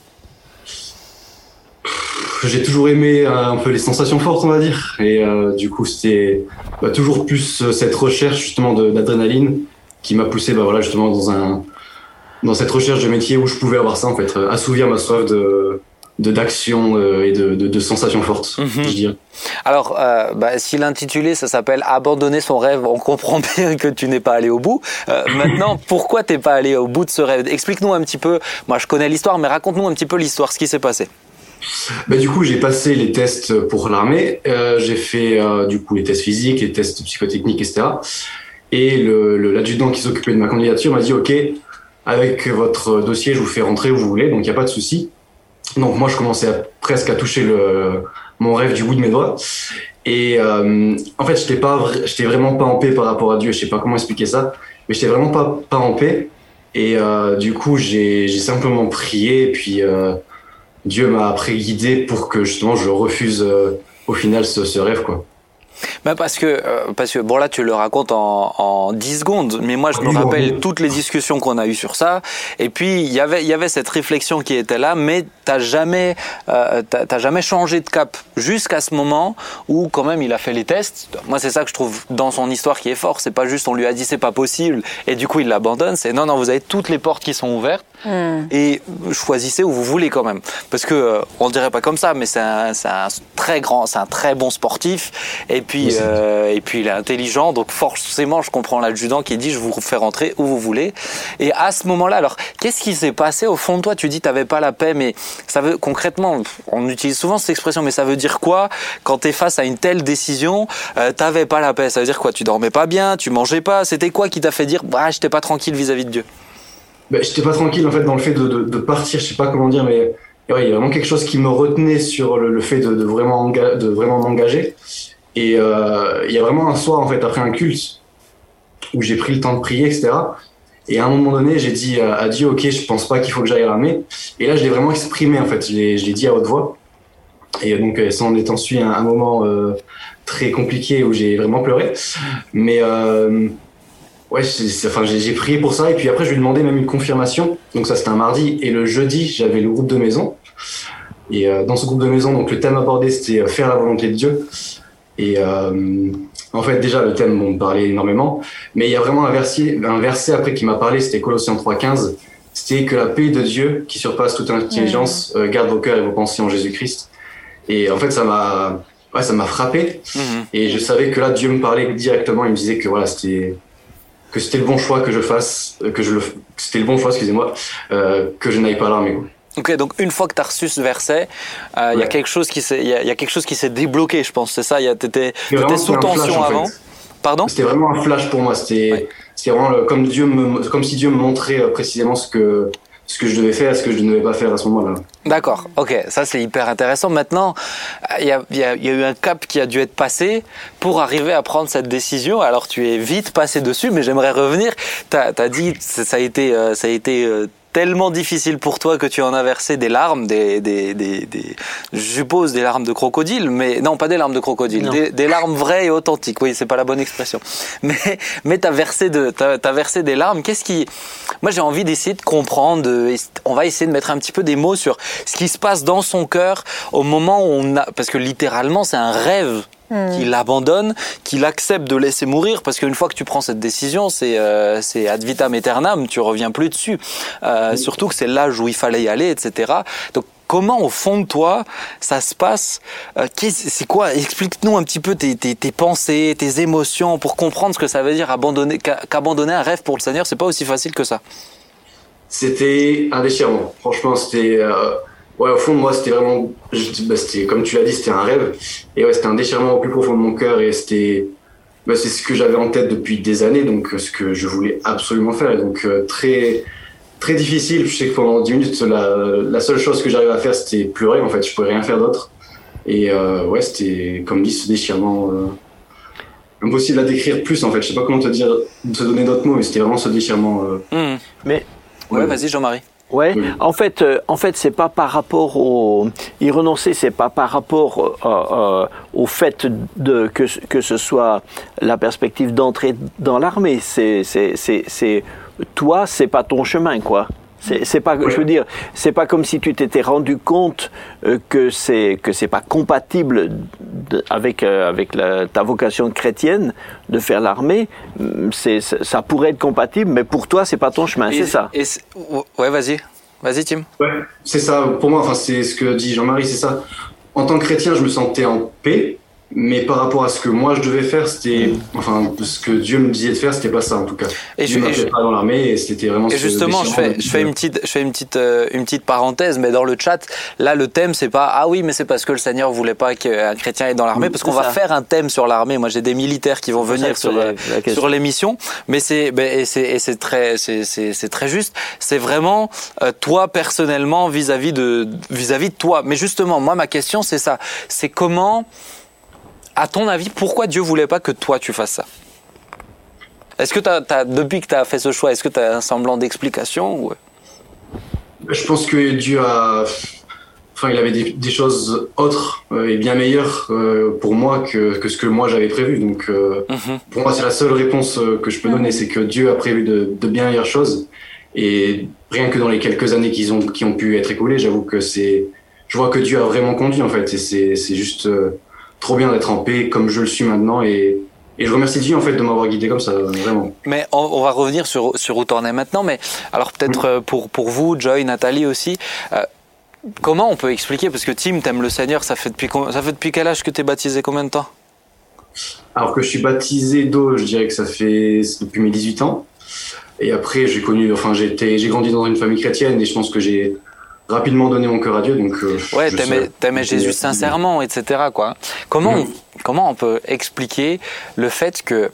Speaker 5: j'ai toujours aimé un peu les sensations fortes, on va dire. Et du coup, c'était bah, toujours plus cette recherche justement d'adrénaline qui m'a poussé bah, voilà, justement dans un, dans cette recherche de métier où je pouvais avoir ça en fait, assouvir ma soif de d'action et de, de, de, sensations fortes, mhm. je dirais.
Speaker 1: Alors, euh, bah, si l'intitulé, ça s'appelle Abandonner son rêve, on comprend bien que tu n'es pas allé au bout. Euh, maintenant, pourquoi t'es pas allé au bout de ce rêve? Explique-nous un petit peu, moi je connais l'histoire, mais raconte-nous un petit peu l'histoire, ce qui s'est passé.
Speaker 5: Bah, du coup, j'ai passé les tests pour l'armée, euh, j'ai fait euh, du coup les tests physiques, les tests psychotechniques, etc. Et l'adjudant le, qui s'occupait de ma candidature m'a dit, OK, avec votre dossier, je vous fais rentrer où vous voulez, donc il n'y a pas de souci. Donc moi, je commençais presque à toucher le, mon rêve du bout de mes doigts. Et euh, en fait, pas, j'étais vraiment pas en paix par rapport à Dieu. Je sais pas comment expliquer ça, mais j'étais vraiment pas pas en paix. Et euh, du coup, j'ai simplement prié. Et puis euh, Dieu m'a après guidé pour que justement je refuse au final ce, ce rêve, quoi.
Speaker 1: Bah parce que euh, parce que bon là tu le racontes en, en 10 secondes mais moi je me rappelle toutes les discussions qu'on a eues sur ça. Et puis il y avait il y avait cette réflexion qui était là mais t'as jamais euh, t'as jamais changé de cap jusqu'à ce moment où quand même il a fait les tests. Moi c'est ça que je trouve dans son histoire qui est fort. C'est pas juste on lui a dit c'est pas possible et du coup il l'abandonne. C'est non non vous avez toutes les portes qui sont ouvertes hmm. et choisissez où vous voulez quand même. Parce que euh, on dirait pas comme ça mais c'est un, un très grand c'est un très bon sportif. Et puis euh, et puis il est intelligent, donc forcément je comprends l'adjudant qui dit je vous fais rentrer où vous voulez. Et à ce moment-là, alors qu'est-ce qui s'est passé au fond de toi? Tu dis tu n'avais pas la paix, mais ça veut concrètement, on utilise souvent cette expression, mais ça veut dire quoi quand tu es face à une telle décision? Euh, T'avais pas la paix, ça veut dire quoi? Tu dormais pas bien, tu mangeais pas. C'était quoi qui t'a fait dire bah j'étais pas tranquille vis-à-vis de Dieu?
Speaker 5: Ben, J'étais pas tranquille en fait dans le fait de, partir, je sais pas comment dire, mais il y a vraiment quelque chose qui me retenait sur le, fait de, vraiment de vraiment m'engager. Et euh, il y a vraiment un soir, en fait, après un culte, où j'ai pris le temps de prier, etc. Et à un moment donné, j'ai dit à Dieu, ok, je pense pas qu'il faut que j'aille l'armée. Et là, je l'ai vraiment exprimé, en fait. Je l'ai dit à haute voix. Et donc, ça en est ensuite un, moment euh, très compliqué où j'ai vraiment pleuré. Mais euh, ouais, enfin, j'ai prié pour ça. Et puis après, je lui ai demandé même une confirmation. Donc ça, c'était un mardi. Et le jeudi, j'avais le groupe de maison. Et euh, dans ce groupe de maison, donc le thème abordé, c'était euh, faire la volonté de Dieu. Et euh, en fait, déjà, le thème me parlait énormément. Mais il y a vraiment un verset, un verset après qui m'a parlé, c'était Colossiens 3.15. C'était que la paix de Dieu, qui surpasse toute intelligence, euh, garde vos cœurs et vos pensées en Jésus-Christ. Et en fait, ça m'a, ouais, ça m'a frappé. Mhm. Et je savais que là, Dieu me parlait directement. Il me disait que voilà, c'était, que c'était le bon choix que je fasse, que je le, c'était le bon choix, excusez-moi, euh, que je n'aille pas à l'armée.
Speaker 1: Ok, donc une fois que tu as reçu ce verset, euh, il y a quelque chose qui s'est, il y, a quelque chose qui s'est débloqué, je pense. C'est ça? Tu étais, sous tension avant. Pardon?
Speaker 5: C'était vraiment un flash pour moi. C'était, vraiment comme Dieu me, comme si Dieu me montrait euh, précisément ce que ce que je devais faire, ce que je ne devais pas faire à ce moment-là.
Speaker 1: D'accord, ok, ça c'est hyper intéressant. Maintenant, il y a, y a, eu un cap qui a dû être passé pour arriver à prendre cette décision. Alors tu es vite passé dessus, mais j'aimerais revenir. Tu as, dit, ça a été, euh, ça a été tellement difficile pour toi que tu en as versé des larmes, des, des, des, des je suppose des larmes de crocodile, mais non, pas des larmes de crocodile, des, des, larmes vraies et authentiques. Oui, c'est pas la bonne expression. Mais, mais t'as versé de, t'as, as versé des larmes. Qu'est-ce qui, moi j'ai envie d'essayer de comprendre. on va essayer de mettre un petit peu des mots sur ce qui se passe dans son cœur au moment où on a, parce que littéralement c'est un rêve Hmm. qu'il abandonne, qu'il accepte de laisser mourir, parce qu'une fois que tu prends cette décision, c'est euh, c'est ad vitam aeternam, tu reviens plus dessus. Euh, surtout que c'est l'âge où il fallait y aller, etc. Donc comment au fond de toi ça se passe euh, C'est quoi Explique-nous un petit peu tes, tes, tes, pensées, tes émotions, pour comprendre ce que ça veut dire abandonner, qu'abandonner un rêve pour le Seigneur, c'est pas aussi facile que ça.
Speaker 5: C'était un déchirement. Franchement, c'était euh, ouais, au fond moi, c'était vraiment, bah, c'était, comme tu l'as dit, c'était un rêve. Et ouais, c'était un déchirement au plus profond de mon cœur et c'était, bah, c'est ce que j'avais en tête depuis des années, donc ce que je voulais absolument faire. Et donc, euh, très, très difficile. Je sais que pendant 10 minutes, la, la seule chose que j'arrivais à faire, c'était pleurer. En fait, je pouvais rien faire d'autre. Et euh, ouais, c'était, comme dit, ce déchirement, euh, impossible à décrire plus, en fait. Je sais pas comment te dire, te donner d'autres mots, mais c'était vraiment ce déchirement.
Speaker 1: Mmh. Mais, ouais, vas-y, Jean-Marie.
Speaker 4: Ouais. En fait, euh, en fait, c'est pas par rapport au y renoncer, c'est pas par rapport euh, euh, au fait de que que ce soit la perspective d'entrer dans l'armée. C'est c'est c'est c'est toi, c'est pas ton chemin, quoi. C'est pas, je veux dire, c'est pas comme si tu t'étais rendu compte que c'est que c'est pas compatible avec avec ta vocation chrétienne de faire l'armée, c'est ça pourrait être compatible, mais pour toi c'est pas ton chemin, c'est ça?
Speaker 1: ouais, vas-y. Vas-y, Tim.
Speaker 5: Ouais, c'est ça. Pour moi, enfin, c'est ce que dit Jean-Marie, c'est ça. En tant que chrétien, je me sentais en paix mais par rapport à ce que moi je devais faire, c'était, enfin, ce que Dieu me disait de faire, c'était pas ça en tout cas. Et Dieu je, pas dans l'armée et c'était vraiment.
Speaker 1: Et justement, je fais, je fais une petite, je fais une petite, euh, une petite parenthèse, mais dans le chat, là, le thème, c'est pas ah oui, mais c'est parce que le Seigneur voulait pas qu'un chrétien ait dans l'armée, parce qu'on va faire un thème sur l'armée. Moi, j'ai des militaires qui vont venir sur euh, sur l'émission, mais c'est, et c'est très, c'est très juste. C'est vraiment euh, toi personnellement vis-à-vis de vis-à-vis de toi. Mais justement, moi, ma question, c'est ça. C'est comment à ton avis, pourquoi Dieu voulait pas que toi tu fasses ça? Est-ce que as, depuis que tu as fait ce choix, est-ce que tu as un semblant d'explication
Speaker 5: Je pense que Dieu a. Enfin, il avait des, choses autres euh, et bien meilleures euh, pour moi que, que, ce que moi j'avais prévu. Donc, euh, mhm. pour moi, c'est la seule réponse que je peux donner, c'est que Dieu a prévu de, de, bien meilleures choses. Et rien que dans les quelques années qui ont, qui ont pu être écoulées, j'avoue que c'est. Je vois que Dieu a vraiment conduit en fait. Et c'est juste trop bien d'être en paix comme je le suis maintenant et, et je remercie Dieu en fait de m'avoir guidé comme ça, vraiment.
Speaker 1: Mais on, va revenir sur, sur où t'en es maintenant, mais alors peut-être mm. euh, pour, pour vous, Joy, Nathalie aussi, euh, comment on peut expliquer, parce que Tim, t'aimes le Seigneur, ça fait depuis, ça fait depuis quel âge que t'es baptisé, combien de temps?
Speaker 5: Alors que je suis baptisé d'eau, je dirais que ça fait depuis mes 18 ans. Et après, j'ai connu, enfin, j'ai grandi dans une famille chrétienne et je pense que j'ai rapidement donné mon cœur à Dieu. Donc, euh,
Speaker 1: ouais, t'aimais, Jésus sincèrement, etc. Quoi. Comment, on, comment on peut expliquer le fait que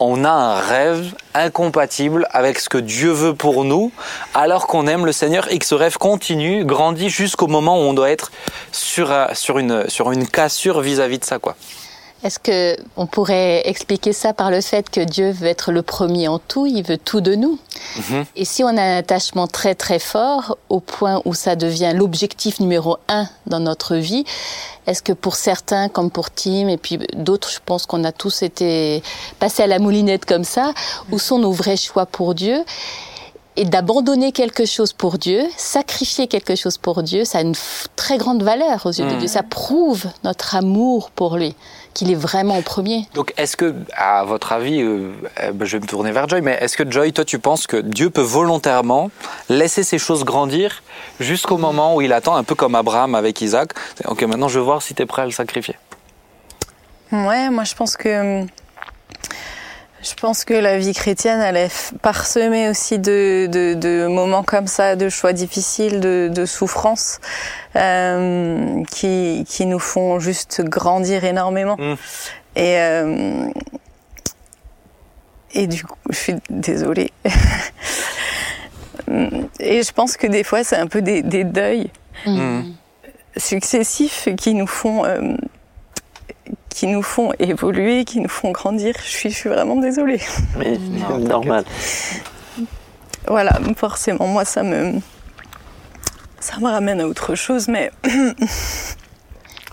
Speaker 1: on a un rêve incompatible avec ce que Dieu veut pour nous, alors qu'on aime le Seigneur et que ce rêve continue, grandit jusqu'au moment où on doit être sur, sur, une, sur une cassure vis-à-vis de ça, quoi?
Speaker 3: Est-ce que on pourrait expliquer ça par le fait que Dieu veut être le premier en tout, il veut tout de nous? Mhm. Et si on a un attachement très très fort au point où ça devient l'objectif numéro un dans notre vie, est-ce que pour certains, comme pour Tim et puis d'autres, je pense qu'on a tous été passés à la moulinette comme ça, où sont nos vrais choix pour Dieu? Et d'abandonner quelque chose pour Dieu, sacrifier quelque chose pour Dieu, ça a une très grande valeur aux yeux de hmm. Dieu. Ça prouve notre amour pour lui, qu'il est vraiment au premier.
Speaker 1: Donc, est-ce que, à votre avis, euh, euh, ben, je vais me tourner vers Joy, mais est-ce que Joy, toi, tu penses que Dieu peut volontairement laisser ces choses grandir jusqu'au moment où il attend, un peu comme Abraham avec Isaac Ok, maintenant, je veux voir si tu es prêt à le sacrifier?
Speaker 2: Ouais, moi, je pense que hum, je pense que la vie chrétienne, elle est parsemée aussi de, de, de moments comme ça, de choix difficiles, de, de souffrances, euh, qui, qui nous font juste grandir énormément. Mmh. Et, euh, et du coup, je suis désolée. et je pense que des fois, c'est un peu des, des deuils mmh. successifs qui nous font... Euh, qui nous font évoluer, qui nous font grandir. Je suis, je suis vraiment désolée.
Speaker 4: Mais normal.
Speaker 2: Voilà, forcément, moi ça me ça me ramène à autre chose, mais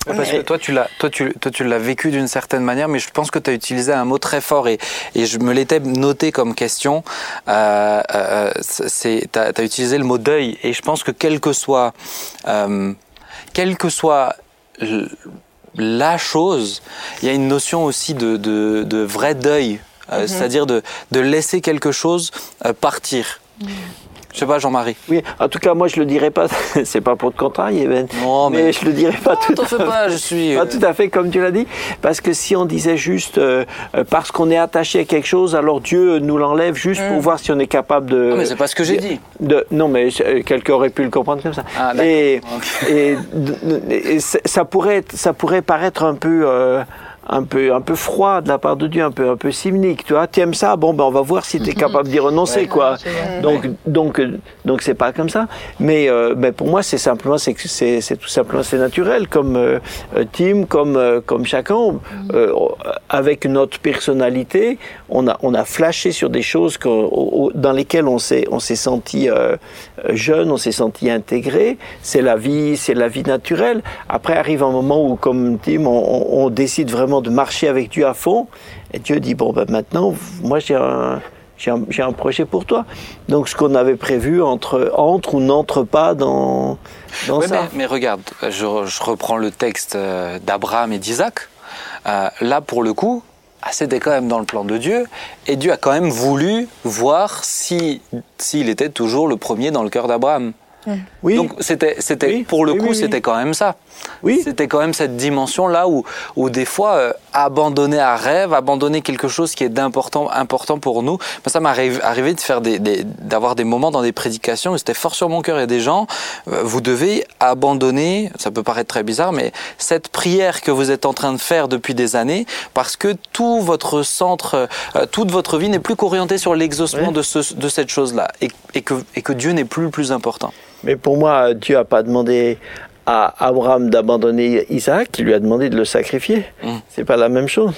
Speaker 1: Parce que toi, tu l'as, toi, tu, toi, tu l'as vécu d'une certaine manière, mais je pense que tu as utilisé un mot très fort et, et je me l'étais noté comme question. Euh, euh, c'est, tu as, utilisé le mot deuil et je pense que quel que soit, euh, quel que soit la chose, il y a une notion aussi de, de, vrai deuil, euh, mhm. c'est-à-dire de, de, laisser quelque chose euh, partir. Mhm. Je sais pas, Jean-Marie.
Speaker 4: Oui, en tout cas, moi, je le dirais pas. c'est pas pour te contrarier, Ben. Non, mais... je le dirais pas
Speaker 1: tout. à fait. pas, je suis.
Speaker 4: Pas euh, tout à fait comme tu l'as dit, parce que si on disait juste euh, euh, parce qu'on est attaché à quelque chose, alors Dieu nous l'enlève juste pour mm. voir si on est capable de.
Speaker 1: Non, mais c'est pas ce que j'ai dit.
Speaker 4: De, non, mais quelqu'un aurait pu le comprendre comme ça. Ah, et, et, et, ça pourrait, ça pourrait paraître un peu un peu, un peu froid de la part de Dieu, un peu, un peu cynique, tu vois. Tu aimes ça, bon, ben on va voir si tu es capable d'y renoncer, quoi. Donc, donc, donc c'est pas comme ça. Mais, euh, ben pour moi, c'est simplement, c'est c'est, c'est tout simplement, c'est naturel, comme euh, Tim, comme, euh, comme chacun, euh, avec notre personnalité, on a, on a flashé sur des choses dans lesquelles on s'est, on s'est senti jeune, on s'est senti intégré. C'est la vie, c'est la vie naturelle. Après arrive un moment où, comme Tim, on, on décide vraiment de marcher avec Dieu à fond. Et Dieu dit, bon, ben maintenant, moi j'ai un, j'ai un, projet pour toi. Donc ce qu'on avait prévu entre, entre ou n'entre pas dans, dans ça.
Speaker 1: Mais, regarde, je, reprends le texte euh, d'Abraham et d'Isaac. Euh, là, pour le coup, ah, c'était quand même dans le plan de Dieu, et Dieu a quand même voulu voir si s'il était toujours le premier dans le cœur d'Abraham.
Speaker 4: Oui.
Speaker 1: Donc c'était, c'était
Speaker 4: Oui,
Speaker 1: pour le
Speaker 4: oui,
Speaker 1: coup,
Speaker 4: oui, oui.
Speaker 1: c'était quand même ça.
Speaker 4: Oui.
Speaker 1: C'était quand même cette dimension là où, où des fois euh, abandonner un rêve, abandonner quelque chose qui est d'important, important pour nous. Ça m'est arrivé, de faire des, d'avoir des moments dans des prédications où c'était fort sur mon cœur. A des gens, euh, vous devez abandonner. Ça peut paraître très bizarre, mais cette prière que vous êtes en train de faire depuis des années, parce que tout votre centre, euh, toute votre vie n'est plus qu'orientée sur l'exaucement de, ce, de cette chose-là, et, et que, et que Dieu n'est plus le plus important.
Speaker 4: Mais pour moi, Dieu n'a pas demandé à Abraham d'abandonner Isaac, il lui a demandé de le sacrifier.
Speaker 1: Mm.
Speaker 4: C'est pas la même chose.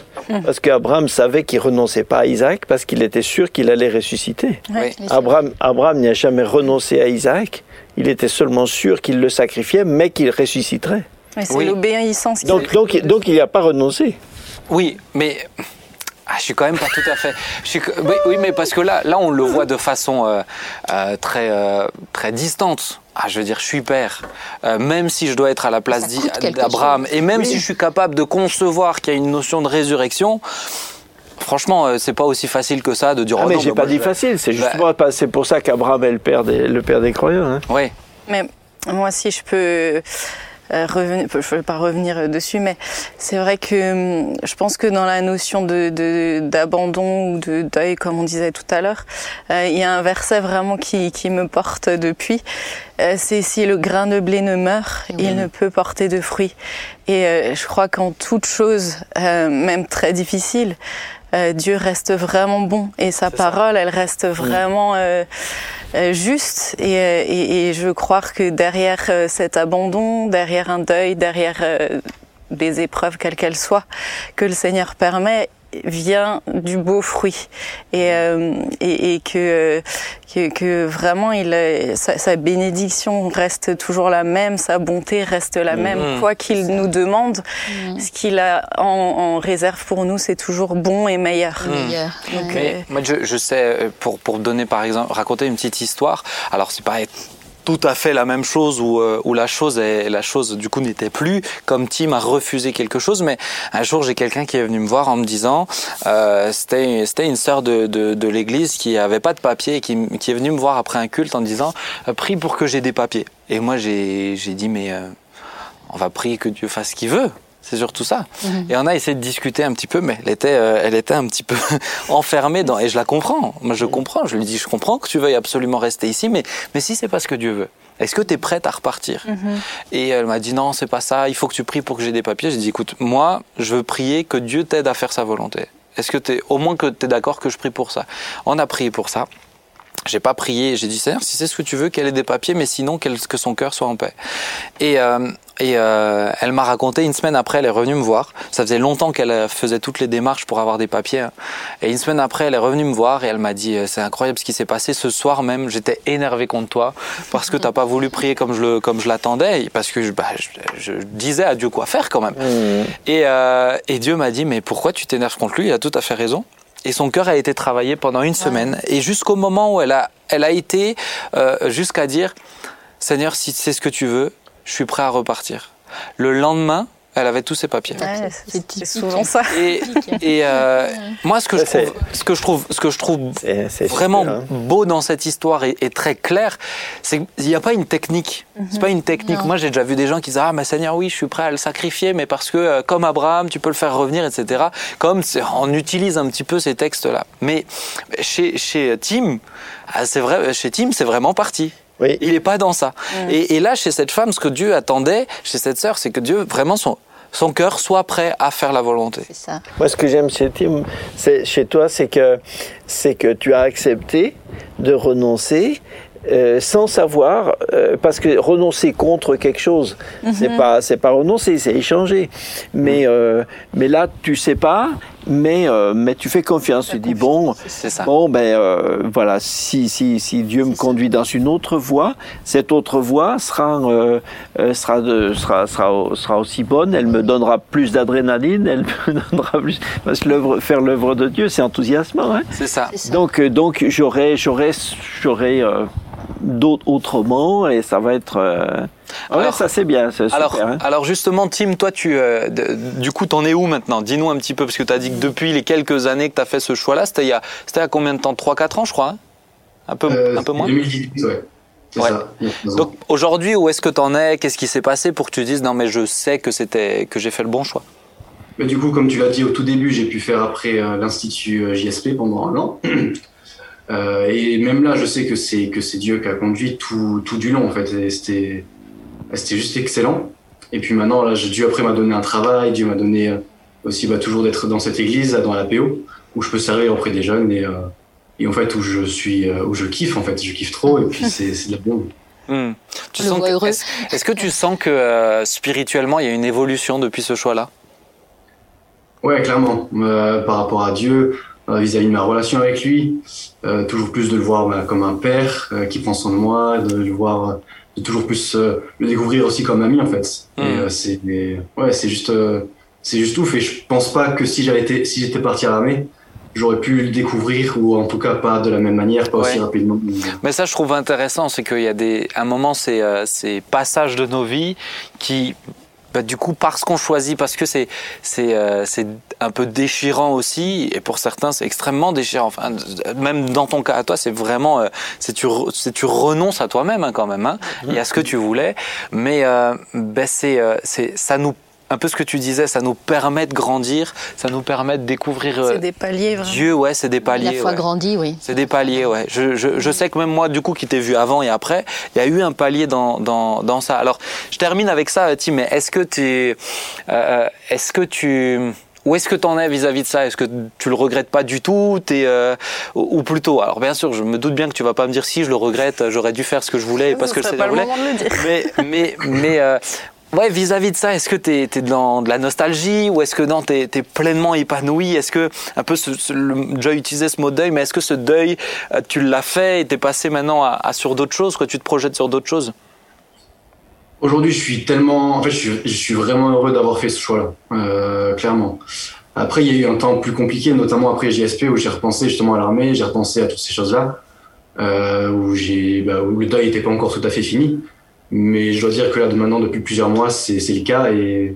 Speaker 4: Parce qu'Abraham savait qu'il renonçait pas à Isaac parce qu'il était sûr qu'il allait ressusciter.
Speaker 1: Oui.
Speaker 4: Abraham, Abraham n'a jamais renoncé à Isaac. Il était seulement sûr qu'il le sacrifiait, mais qu'il ressusciterait.
Speaker 2: Mais c'est
Speaker 1: Oui.
Speaker 2: l'obéissance qui
Speaker 4: Donc, donc, donc il n'y a pas renoncé.
Speaker 1: Oui, mais ah, je suis quand même pas tout à fait. Je suis... oui, oui, mais parce que là, là, on le voit de façon euh, euh, très, euh, très distante. Ah, je veux dire, je suis père. Euh, même si je dois être à la place d'Abraham, et même
Speaker 4: Oui.
Speaker 1: si je suis capable de concevoir qu'il y a une notion de résurrection, franchement, euh, c'est pas aussi facile que ça de dire.
Speaker 4: Ah,
Speaker 1: oh
Speaker 4: mais j'ai
Speaker 1: bah,
Speaker 4: pas
Speaker 1: moi,
Speaker 4: dit
Speaker 1: je
Speaker 4: facile. C'est
Speaker 1: Bah-
Speaker 4: justement pas. C'est pour ça qu'Abraham est le père des, le père des croyants. hein.
Speaker 1: Oui.
Speaker 2: Mais moi, si je peux euh, revenir, je ne vais pas revenir euh, dessus, mais c'est vrai que hum, je pense que dans la notion de de- d'abandon ou de deuil, comme on disait tout à l'heure, euh, il y a un verset vraiment qui, qui me porte depuis. Euh, c'est si le grain de blé ne meurt, il ne peut porter de fruits. Et euh, je crois qu'en toute chose, euh, même très difficile, euh, Dieu reste vraiment bon et sa parole, elle reste vraiment euh, euh, juste. Et, euh, et, et je veux croire que derrière cet abandon, derrière un deuil, derrière euh, des épreuves quelles qu'elles soient, que le Seigneur permet, vient du beau fruit. Et, euh, et, et que, euh, que que vraiment il sa, sa bénédiction reste toujours la même sa bonté reste la même quoi qu'il nous demande. Ce qu'il a en, en réserve pour nous c'est toujours bon et meilleur. Donc.
Speaker 1: Mais
Speaker 2: euh,
Speaker 1: moi, je, je sais, pour, pour donner par exemple, raconter une petite histoire, alors c'est pas tout à fait la même chose où, euh, où la chose est, la chose du coup n'était plus comme Tim a refusé quelque chose. Mais un jour j'ai quelqu'un qui est venu me voir en me disant euh, c'était c'était une sœur de, de, de l'église qui avait pas de papier et qui, qui est venue me voir après un culte en disant euh, prie pour que j'ai des papiers. Et moi j'ai j'ai dit mais euh, on va prier que Dieu fasse ce qu'il veut c'est surtout ça. Et on a essayé de discuter un petit peu, mais elle était, euh, elle était un petit peu enfermée dans. Et je la comprends. Moi, je comprends. Je lui dis, je comprends que tu veuilles absolument rester ici, mais mais si c'est pas ce que Dieu veut, est-ce que tu es prête à repartir? Et elle m'a dit non, c'est pas ça. Il faut que tu pries pour que j'ai des papiers. J'ai dit, écoute, moi, je veux prier que Dieu t'aide à faire sa volonté. Est-ce que tu au moins que tu es d'accord que je prie pour ça? On a prié pour ça. J'ai pas prié, j'ai dit Seigneur, si c'est ce que tu veux, qu'elle ait des papiers, mais sinon que son cœur soit en paix. Et, euh, et euh, elle m'a raconté une semaine après, elle est revenue me voir. Ça faisait longtemps qu'elle euh, faisait toutes les démarches pour avoir des papiers. hein. Et une semaine après, elle est revenue me voir et elle m'a dit c'est incroyable ce qui s'est passé ce soir même. J'étais énervé contre toi parce que t'as pas voulu prier comme je le comme je l'attendais, parce que je, bah, je, je disais à Dieu quoi faire quand même. Et, euh, et Dieu m'a dit, mais pourquoi tu t'énerves contre lui? Il a tout à fait raison. Et son cœur a été travaillé pendant une semaine. Et jusqu'au moment où elle a, elle a été euh, jusqu'à dire, Seigneur, si c'est ce que tu veux, je suis prêt à repartir. Le lendemain, elle avait tous ses papiers.
Speaker 2: ouais,
Speaker 3: c'est
Speaker 2: souvent ça
Speaker 1: Et, et euh, moi, ce que, je trouve, ce que je trouve, ce que je trouve vraiment
Speaker 4: super, hein.
Speaker 1: beau dans cette histoire et, et très clair, c'est qu'il n'y a pas une technique. C'est pas une technique.
Speaker 3: Non.
Speaker 1: Moi, j'ai déjà vu des gens qui disent ah, mais Seigneur, oui, je suis prêt à le sacrifier, mais parce que euh, comme Abraham, tu peux le faire revenir, etc. Comme on utilise un petit peu ces textes-là. Mais chez chez Tim, ah, c'est vrai, chez Tim, c'est vraiment parti.
Speaker 4: Oui.
Speaker 1: Il n'est pas dans ça. Et, et là, chez cette femme, ce que Dieu attendait, chez cette sœur, c'est que Dieu vraiment son son cœur soit prêt à faire la volonté.
Speaker 3: Ça.
Speaker 4: Moi, ce que j'aime chez Tim, c'est chez toi, c'est que c'est que tu as accepté de renoncer. euh, sans savoir, euh, parce que renoncer contre quelque chose, c'est pas c'est pas renoncer, c'est échanger. Mais euh, mais là, tu sais pas, mais euh, mais tu fais confiance. Tu dis bon,
Speaker 1: ça.
Speaker 4: bon ben euh, voilà, si si si Dieu me conduit dans une autre voie, cette autre voie sera euh, euh, sera de sera sera sera aussi bonne. Elle me donnera plus d'adrénaline, elle me donnera plus parce que l'œuvre faire l'œuvre de Dieu, c'est enthousiasmant. Hein
Speaker 1: C'est ça.
Speaker 3: Ça.
Speaker 4: donc euh, donc j'aurai j'aurai j'aurai euh, d'autres autrement et ça va être alors, ça c'est bien, c'est
Speaker 1: alors.
Speaker 4: Hein.
Speaker 1: alors justement, Tim, toi, tu, euh, du coup, t'en es où maintenant? Dis-nous un petit peu, parce que tu as dit que depuis les quelques années que tu as fait ce choix-là, c'était il, y a, c'était à combien de temps? 3-4 ans, je crois hein? Un, peu,
Speaker 5: Euh,
Speaker 1: un peu moins?
Speaker 5: 2018, ouais. C'est
Speaker 1: Ouais.
Speaker 5: ça. il y a.
Speaker 1: Donc aujourd'hui, où est-ce que tu en es? Qu'est-ce qui s'est passé pour que tu dises non, mais je sais que, c'était, que j'ai fait le bon choix?
Speaker 5: Mais du coup, comme tu l'as dit au tout début, j'ai pu faire après euh, l'Institut euh, JSP pendant un an. Euh, et même là, je sais que c'est que c'est Dieu qui a conduit tout, tout du long en fait. Et C'était c'était juste excellent. Et puis maintenant, là, Dieu après m'a donné un travail. Dieu m'a donné euh, aussi bah, toujours d'être dans cette église, là, dans la PO, où je peux servir auprès des jeunes et, euh, et en fait où je suis euh, où je kiffe en fait. Je kiffe trop et puis c'est de la bonne.
Speaker 1: Hmm. tu sens que-. Est-ce, que tu sens que euh, spirituellement, il y a une évolution depuis ce choix-là?
Speaker 5: Ouais, clairement. Euh, par rapport à Dieu, euh, vis-à-vis de ma relation avec lui, euh, toujours plus de le voir bah, comme un père euh, qui prend soin de moi, de le voir, euh, de toujours plus euh, le découvrir aussi comme ami en fait.
Speaker 1: Mm.
Speaker 5: Et euh, c'est, ouais, c'est juste, euh, c'est juste ouf. Et je pense pas que si j'avais été, si j'étais parti à l'armée, j'aurais pu le découvrir ou en tout cas pas de la même manière, pas aussi rapidement.
Speaker 1: Mais ça, je trouve intéressant, c'est qu'il y a des, un moment, c'est ces passages de nos vies qui, bah, du coup, parce qu'on choisit, parce que c'est, c'est, euh, un peu déchirant aussi, et pour certains, c'est extrêmement déchirant. Enfin, même dans ton cas à toi, c'est vraiment, euh, c'est tu, c'est tu renonces à toi-même hein, quand même, hein, et à ce que tu voulais. Mais euh, ben, c'est, euh, c'est, ça nous, un peu ce que tu disais, ça nous permet de grandir, ça nous permet de découvrir euh,
Speaker 2: C'est des paliers, vraiment.
Speaker 1: Dieu. Ouais, c'est des paliers.
Speaker 3: La foi
Speaker 1: ouais.
Speaker 3: grandit, oui.
Speaker 1: C'est des paliers, ouais. Je, je, je sais que même moi, du coup, qui t'ai vu avant et après, il y a eu un palier dans, dans, dans ça. Alors, je termine avec ça, Tim, mais est-ce que tu... Euh, est-ce que tu... Où est-ce que tu en es vis-à-vis de ça? Est-ce que tu le regrettes pas du tout? T'es, euh, ou ou plutôt, alors bien sûr, je me doute bien que tu vas pas me dire si je le regrette, j'aurais dû faire ce que je voulais parce
Speaker 2: Ce
Speaker 1: que je sais
Speaker 2: pas le
Speaker 1: voulais.
Speaker 2: moment de le dire.
Speaker 1: Mais, mais, mais euh, ouais, vis-à-vis de ça, est-ce que tu es, dans de la nostalgie ou est-ce que non, tu es, pleinement épanoui? Est-ce que, un peu, ce, ce- le, Joy utilisait ce mot deuil, mais est-ce que ce deuil, euh, tu l'as fait et tu es passé maintenant sur d'autres choses, quoi, tu te projettes sur d'autres choses?
Speaker 5: Aujourd'hui, je suis tellement, en fait, je suis, vraiment heureux d'avoir fait ce choix-là, euh, clairement. Après, il y a eu un temps plus compliqué, notamment après JSP, où j'ai repensé justement à l'armée, j'ai repensé à toutes ces choses-là, euh, bah, où le deuil n'était pas encore tout à fait fini. Mais je dois dire que là, de maintenant, depuis plusieurs mois, c'est, le cas et,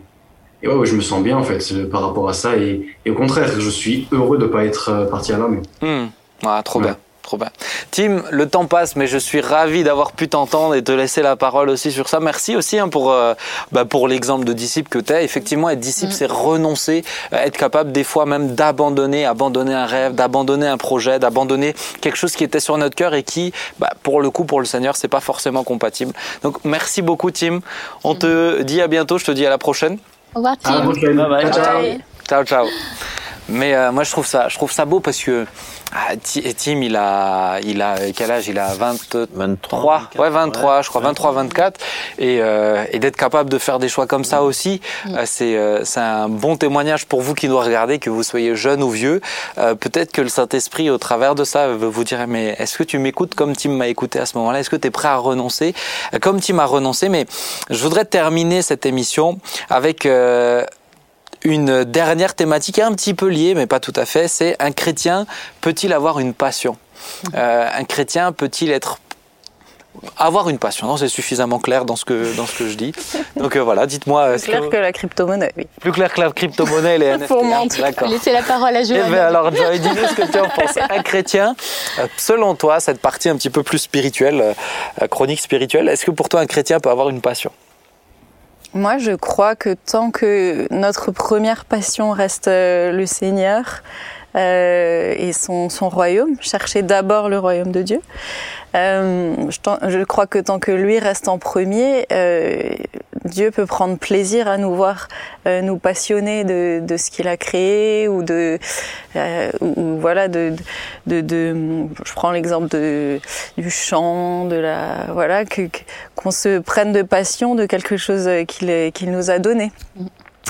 Speaker 5: et ouais, ouais, je me sens bien en fait euh, par rapport à ça. Et, et au contraire, je suis heureux de pas être euh, parti à l'armée.
Speaker 1: Hmm. Ah, trop
Speaker 5: Ouais.
Speaker 1: bien. Trop bien. Tim, le temps passe, mais je suis ravi d'avoir pu t'entendre et te laisser la parole aussi sur ça. Merci aussi hein, pour, euh, bah, pour l'exemple de disciple que tu es. Effectivement, être disciple, c'est renoncer, euh, être capable des fois même d'abandonner, abandonner un rêve, d'abandonner un projet, d'abandonner quelque chose qui était sur notre cœur et qui, bah, pour le coup, pour le Seigneur, c'est pas forcément compatible. Donc, merci beaucoup, Tim. On te dit à bientôt. Je te dis à la prochaine.
Speaker 3: Au revoir,
Speaker 5: À la
Speaker 3: Tim.
Speaker 5: prochaine.
Speaker 4: Bye bye.
Speaker 5: Ciao, ciao.
Speaker 2: Ouais.
Speaker 1: Ciao, ciao. Mais euh, moi, je trouve ça, je trouve ça beau parce que ah, Ti- Tim, il a, il a quel âge? Il a 23,
Speaker 4: 23,
Speaker 1: ouais, 23, je crois, 23, 24, et, euh, et d'être capable de faire des choix comme ça aussi, euh, c'est, euh, c'est un bon témoignage pour vous qui nous regardez, que vous soyez jeune ou vieux. Euh, peut-être que le Saint-Esprit, au travers de ça, veut vous dire, mais est-ce que tu m'écoutes comme Tim m'a écouté à ce moment-là? Est-ce que tu es prêt à renoncer? Euh, Comme Tim a renoncé, mais je voudrais terminer cette émission avec euh, une dernière thématique un petit peu liée, mais pas tout à fait. C'est un chrétien peut-il avoir une passion? Euh, Un chrétien peut-il être avoir une passion? Non, c'est suffisamment clair dans ce que dans ce que je dis. Donc euh, voilà, dites-moi.
Speaker 2: C'est clair
Speaker 1: que-
Speaker 2: que la crypto-monnaie, oui.
Speaker 1: plus clair que la crypto-monnaie et les NFT.
Speaker 2: Pour
Speaker 1: hein
Speaker 2: mentir.
Speaker 1: D'accord.
Speaker 3: Laissez la parole à
Speaker 1: Eh
Speaker 3: Joël.
Speaker 1: ben alors, Joy, dis-nous ce que tu en penses. Un chrétien, euh, selon toi, cette partie un petit peu plus spirituelle, chronique spirituelle, est-ce que pour toi un chrétien peut avoir une passion?
Speaker 2: Moi, je crois que tant que notre première passion reste euh, le Seigneur euh, et son, son royaume, chercher d'abord le royaume de Dieu, euh, je, je crois que tant que lui reste en premier, euh, Dieu peut prendre plaisir à nous voir euh, nous passionner de, de ce qu'il a créé ou de euh, ou, voilà de, de, de je prends l'exemple de du chant de la voilà que qu'on se prenne de passion de quelque chose qu'il qu'il nous a donné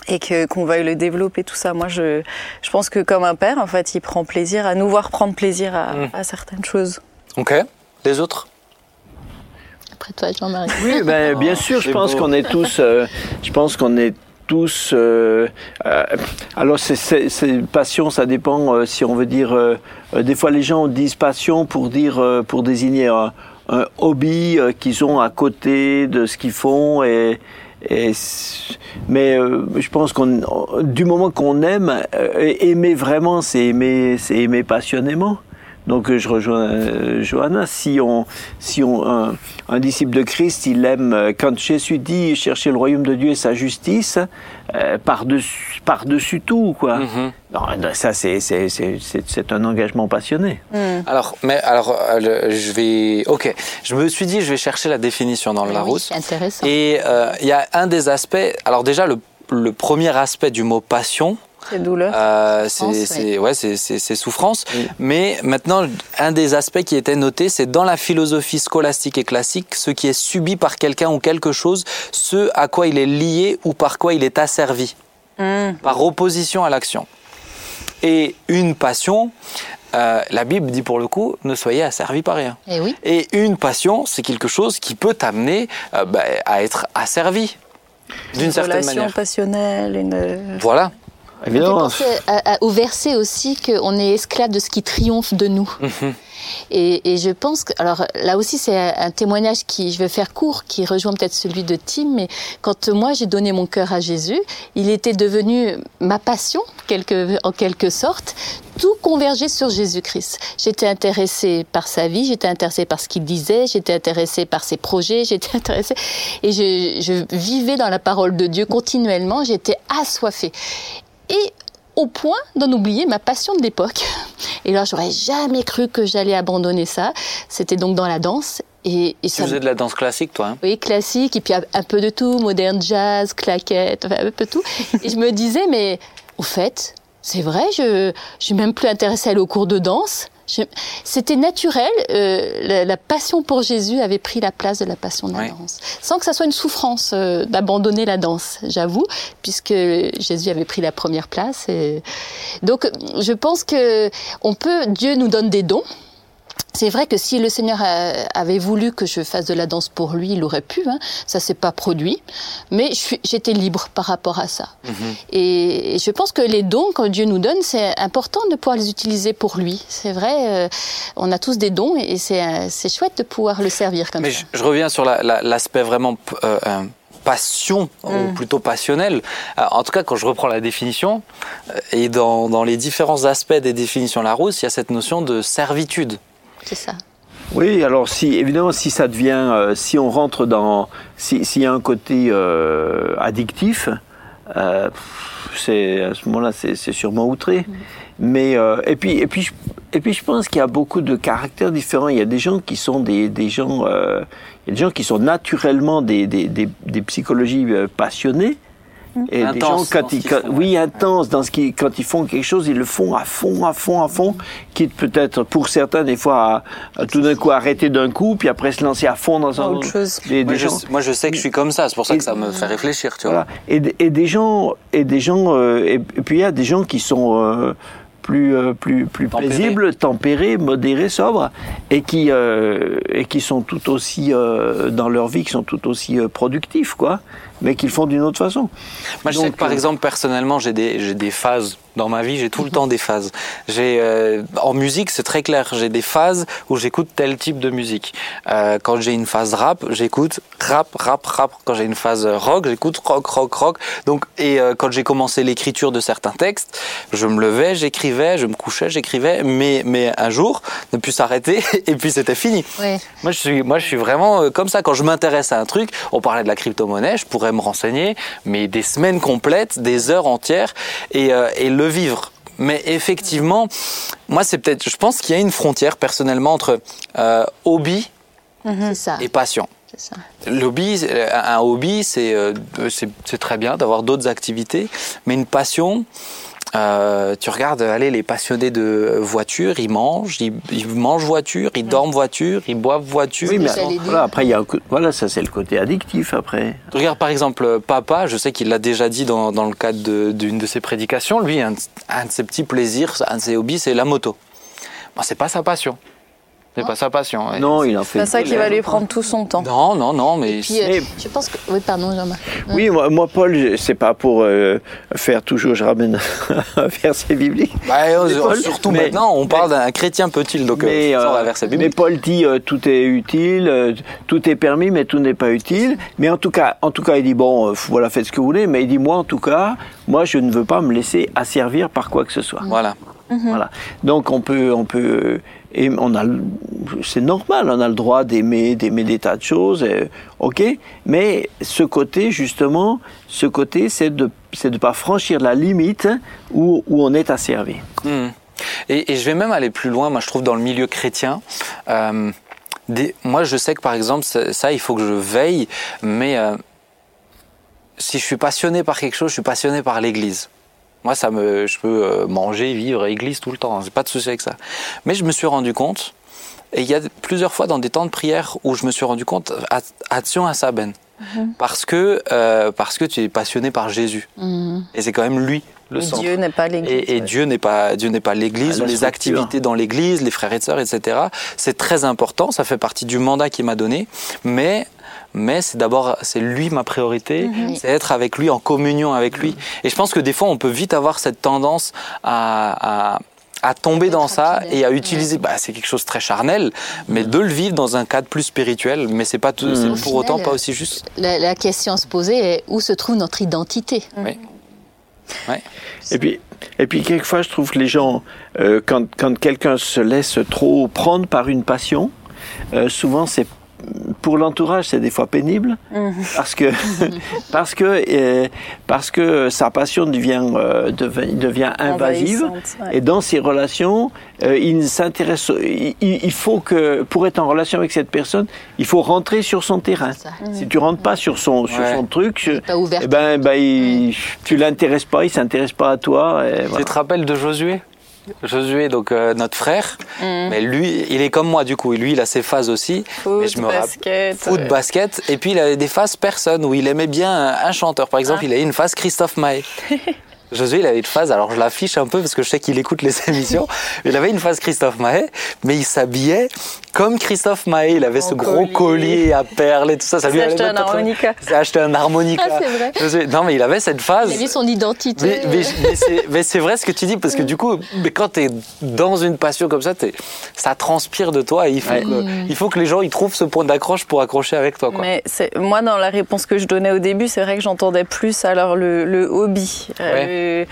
Speaker 2: et que qu'on veuille le développer tout ça moi je je pense que comme un père en fait il prend plaisir à nous voir prendre plaisir à,
Speaker 1: Mm.
Speaker 2: à certaines choses
Speaker 1: Ok. Les autres?
Speaker 3: Après toi, Jean-Marie.
Speaker 4: Oui, ben, bien sûr, je
Speaker 1: c'est
Speaker 4: pense qu'on est tous, euh, je pense qu'on est tous. euh, euh, alors, c'est, passion, ça dépend euh, si on veut dire. euh, euh, des fois, les gens disent passion pour dire, euh, pour désigner un, un hobby euh, qu'ils ont à côté de ce qu'ils font et, et mais euh, je pense qu'on du moment qu'on aime euh, aimer vraiment c'est aimer c'est aimer passionnément donc euh, je rejoins euh, Johanna si on si on un, un disciple de Christ il aime euh, quand Jésus dit chercher le royaume de Dieu et sa justice euh, par dessus par dessus tout quoi
Speaker 1: Mhm.
Speaker 4: non, ça c'est c'est c'est c'est c'est un engagement passionné
Speaker 1: Alors, mais alors, euh, je vais. Ok, je me suis dit, je vais chercher la définition dans le
Speaker 3: Oui,
Speaker 1: Larousse.
Speaker 3: intéressant.
Speaker 1: Et euh, il y a un des aspects. Alors déjà, le, le premier aspect du mot passion,
Speaker 2: C'est douleur.
Speaker 1: euh,
Speaker 3: Souffrance,
Speaker 1: c'est ouais, c'est- souffrance. Mais maintenant, un des aspects qui était noté, c'est dans la philosophie scolastique et classique, ce qui est subi par quelqu'un ou quelque chose, ce à quoi il est lié ou par quoi il est asservi,
Speaker 2: Hmm.
Speaker 1: par opposition à l'action. Et une passion, euh, la Bible dit pour le coup, ne soyez asservis par rien.
Speaker 3: Eh oui.
Speaker 1: Et une passion, c'est quelque chose qui peut t'amener euh, bah, à être asservi d'une
Speaker 2: Une
Speaker 1: certaine
Speaker 2: relation
Speaker 1: manière.
Speaker 2: passionnelle, une...
Speaker 1: Voilà.
Speaker 3: Ça fait
Speaker 4: évidemment
Speaker 3: penser à- à- au verset aussi qu'on est esclave de ce qui triomphe de nous.
Speaker 1: Mhm.
Speaker 3: Et, et je pense que, alors là aussi c'est un un témoignage qui, je vais faire court, qui rejoint peut-être celui de Tim, mais quand moi j'ai donné mon cœur à Jésus, il était devenu ma passion, quelque, en quelque sorte. Tout convergeait sur Jésus-Christ. J'étais intéressée par sa vie, j'étais intéressée par ce qu'il disait, j'étais intéressée par ses projets, j'étais intéressée et je, je vivais dans la parole de Dieu continuellement. J'étais assoiffée et au point d'en oublier ma passion de l'époque. Et là, j'aurais jamais cru que j'allais abandonner ça. C'était donc dans la danse. Et, et
Speaker 1: Tu
Speaker 3: ça,
Speaker 1: faisais de la danse classique, toi. hein?
Speaker 3: Oui, classique, et puis un un peu de tout, moderne jazz, claquette, enfin, un peu tout. Et je me disais, mais au fait, c'est vrai, je je suis même plus intéressée à aller au cours de danse. C'était naturel, euh, la, la passion pour Jésus avait pris la place de la passion de la danse. Sans que ça soit une souffrance euh, d'abandonner la danse, j'avoue, puisque Jésus avait pris la première place. Et... Donc, je pense que on peut, Dieu nous donne des dons. C'est vrai que si le Seigneur avait voulu que je fasse de la danse pour lui, il aurait pu. Hein. Ça s'est pas produit, mais j'étais libre par rapport à ça. Et, et je pense que les dons que Dieu nous donne, c'est important de pouvoir les utiliser pour lui. C'est vrai, euh, on a tous des dons et c'est euh, c'est chouette de pouvoir le servir comme
Speaker 1: Mais
Speaker 3: ça.
Speaker 1: je, je reviens sur la- la- l'aspect vraiment euh, euh, passion, ou plutôt passionnel. En tout cas, quand je reprends la définition, et dans, dans les différents aspects des définitions Larousse, il y a cette notion de servitude.
Speaker 3: C'est ça.
Speaker 4: Oui, alors si évidemment si ça devient, euh, si on rentre dans, si- s'il y a un côté euh, addictif, euh, c'est à ce moment-là c'est sûrement outré. Mais euh, et puis et puis je, et puis je pense qu'il y a beaucoup de caractères différents. Il y a des gens qui sont des des gens, il y a des gens qui sont naturellement des des des, des psychologies passionnées. Et des gens, quand ils,
Speaker 1: qu'ils
Speaker 4: quand-
Speaker 1: font,
Speaker 4: oui, intenses dans ce qui, quand ils font quelque chose, ils le font à fond, à fond, à fond, quitte peut-être pour certains des fois à, à tout d'un coup arrêter d'un coup, puis après se lancer à fond dans un
Speaker 2: Autre chose.
Speaker 4: Des,
Speaker 1: Moi
Speaker 4: des
Speaker 1: je,
Speaker 4: gens,
Speaker 1: moi, je sais que je suis comme ça, c'est pour ça
Speaker 4: Et-
Speaker 1: que ça me fait réfléchir, tu
Speaker 4: voilà.
Speaker 1: vois.
Speaker 4: Et, et des gens, et des gens, euh, et, et puis il y a des gens qui sont euh, plus, euh, plus, plus
Speaker 1: Tempérés.
Speaker 4: paisibles, tempérés, modérés, sobres, et qui, euh, et qui sont tout aussi euh, dans leur vie, qui sont tout aussi euh, productifs, quoi, mais qui le font d'une autre façon.
Speaker 1: Moi, je sais que par
Speaker 4: euh,
Speaker 1: exemple, personnellement, j'ai des, j'ai des phases dans ma vie, j'ai tout le temps des phases. J'ai, euh, en musique, c'est très clair, j'ai des phases où j'écoute tel type de musique. Euh, quand j'ai une phase rap, j'écoute rap, rap, rap. Quand j'ai une phase rock, j'écoute rock, rock, rock. Donc, et euh, quand j'ai commencé l'écriture de certains textes, je me levais, j'écrivais, je me couchais, j'écrivais, mais, mais un jour, ne plus s'arrêter, et puis c'était fini. Moi, je suis, moi, je suis vraiment comme ça. Quand je m'intéresse à un truc, on parlait de la crypto-monnaie, je pourrais me renseigner, mais des semaines complètes, des heures entières, et, et le vivre. Mais effectivement, moi, c'est peut-être, je pense qu'il y a une frontière personnellement entre euh, hobby
Speaker 3: ça.
Speaker 1: et passion.
Speaker 3: Ça.
Speaker 1: L'hobby, c'est- un hobby, c'est euh, c'est c'est très bien d'avoir d'autres activités, mais une passion. Euh, tu regardes, allez, les passionnés de voiture, ils mangent, ils, ils mangent voiture, ils dorment voiture, ils boivent voiture.
Speaker 4: Oui, mais voilà, après, il y a, un voilà, ça c'est le côté addictif après.
Speaker 1: Regarde par exemple papa, je sais qu'il l'a déjà dit dans, dans le cadre de- d'une de, ses prédications, lui, un, un de ses petits plaisirs, un de ses hobbies, c'est la moto. Bon, c'est pas sa passion. C'est pas sa passion. ouais.
Speaker 4: Non, il en fait.
Speaker 2: C'est ça qui va lui prendre tout son temps.
Speaker 1: Non, non, non, mais.
Speaker 3: Puis, euh,
Speaker 4: Mais-
Speaker 3: je pense que. Oui, pardon, Jean-Marc.
Speaker 4: Oui, moi, moi, Paul, c'est pas pour euh, faire toujours, je ramène un verset biblique.
Speaker 1: Bah, euh,
Speaker 4: Mais Paul-
Speaker 1: surtout
Speaker 4: mais-
Speaker 1: maintenant, on parle d'un chrétien peut-il, donc
Speaker 4: Mais,
Speaker 1: euh, sans la verset
Speaker 4: mais
Speaker 1: biblique.
Speaker 4: Paul dit euh, tout est utile, euh, tout est permis, mais tout n'est pas utile. Mais en tout cas, en tout cas, il dit bon, euh, voilà, faites ce que vous voulez. Mais il dit moi, en tout cas, moi, je ne veux pas me laisser asservir par quoi que ce soit.
Speaker 1: Voilà.
Speaker 4: Voilà. Donc on peut, on peut, et on a, le- c'est normal, on a le droit d'aimer, d'aimer des tas de choses, euh, ok. Mais ce côté justement, ce côté, c'est de, c'est de pas franchir la limite où, où on est asservi.
Speaker 1: Hmm. Et, et je vais même aller plus loin, moi je trouve dans le milieu chrétien. euh, des- moi je sais que par exemple ça, ça, il faut que je veille, mais euh, si je suis passionné par quelque chose, je suis passionné par l'Église. Moi ça me, je peux euh, manger, vivre, Église tout le temps, hein, j'ai pas de souci avec ça. Mais je me suis rendu compte, et il y a plusieurs fois dans des temps de prière où je me suis rendu compte, at- attention à ça Ben, parce que euh, parce que tu es passionné par Jésus,
Speaker 3: Mhm.
Speaker 1: et c'est quand même lui le centre.
Speaker 2: Dieu n'est pas l'église.
Speaker 1: Et, et
Speaker 2: ouais.
Speaker 1: Dieu n'est pas Dieu n'est pas l'Église,
Speaker 4: Ah,
Speaker 1: les
Speaker 4: structure.
Speaker 1: activités dans l'Église, les frères et sœurs, etc. C'est très important, ça fait partie du mandat qu'il m'a donné, mais mais c'est d'abord c'est lui ma priorité,
Speaker 3: Mhm.
Speaker 1: c'est être avec lui en communion avec lui. Et je pense que des fois on peut vite avoir cette tendance à, à à tomber dans ça
Speaker 3: rapide.
Speaker 1: et à utiliser, bah, c'est quelque chose de très charnel, mais de le vivre dans un cadre plus spirituel, mais c'est pas tout, c'est
Speaker 3: Au
Speaker 1: pour autant pas aussi juste.
Speaker 3: La, la question à se poser est où se trouve notre identité?
Speaker 1: Oui. Ouais.
Speaker 4: Et puis, et puis quelquefois, je trouve que les gens, euh, quand, quand quelqu'un se laisse trop prendre par une passion, euh, souvent c'est pour l'entourage, c'est des fois pénible parce que parce que euh, parce que sa passion devient euh, devient, devient invasive
Speaker 2: ouais.
Speaker 4: et dans ces relations, euh, il s'intéresse. Il, il faut que pour être en relation avec cette personne, il faut rentrer sur son terrain.
Speaker 3: Ça.
Speaker 4: Si tu rentres pas sur son sur
Speaker 1: Ouais.
Speaker 4: son truc,
Speaker 3: ouvert.
Speaker 4: eh ben, ben, il- tu l'intéresses pas, il s'intéresse pas à toi. et voilà.
Speaker 1: Tu te rappelles de Josué? Josué, donc euh, notre frère,
Speaker 2: Mm.
Speaker 1: mais lui, il est comme moi du coup. Lui, il a ses phases aussi. mais
Speaker 2: Foot,
Speaker 1: je me
Speaker 2: basket.
Speaker 1: Foot,
Speaker 2: ouais.
Speaker 1: basket, et puis il avait des phases personne où il aimait bien un, chanteur. Par exemple,
Speaker 2: Ah.
Speaker 1: il avait une phase Christophe Maé. Josué, il avait une phase, alors je l'affiche un peu parce que je sais qu'il écoute les émissions. il avait une phase Christophe Maé, mais il s'habillait comme Christophe Maé. Il avait
Speaker 2: En
Speaker 1: ce gros
Speaker 2: collier.
Speaker 1: à perles et tout ça. ça
Speaker 2: Il
Speaker 1: lui
Speaker 2: s'est acheté un harmonica.
Speaker 1: Il s'est acheté un harmonica.
Speaker 3: Ah, c'est vrai.
Speaker 1: Josué- Non, mais il avait cette phase.
Speaker 3: Il a vu son identité.
Speaker 1: Mais, mais, mais c'est- mais c'est vrai ce que tu dis, parce que du coup, mais quand tu es dans une passion comme ça, t'es- ça transpire de toi et il faut,
Speaker 4: Ouais.
Speaker 1: que, il faut que les gens ils trouvent ce point d'accroche pour accrocher avec toi. Quoi.
Speaker 2: Mais c'est- moi, dans la réponse que je donnais au début, c'est vrai que j'entendais plus alors le, le hobby. Euh,
Speaker 3: ça.
Speaker 2: Et,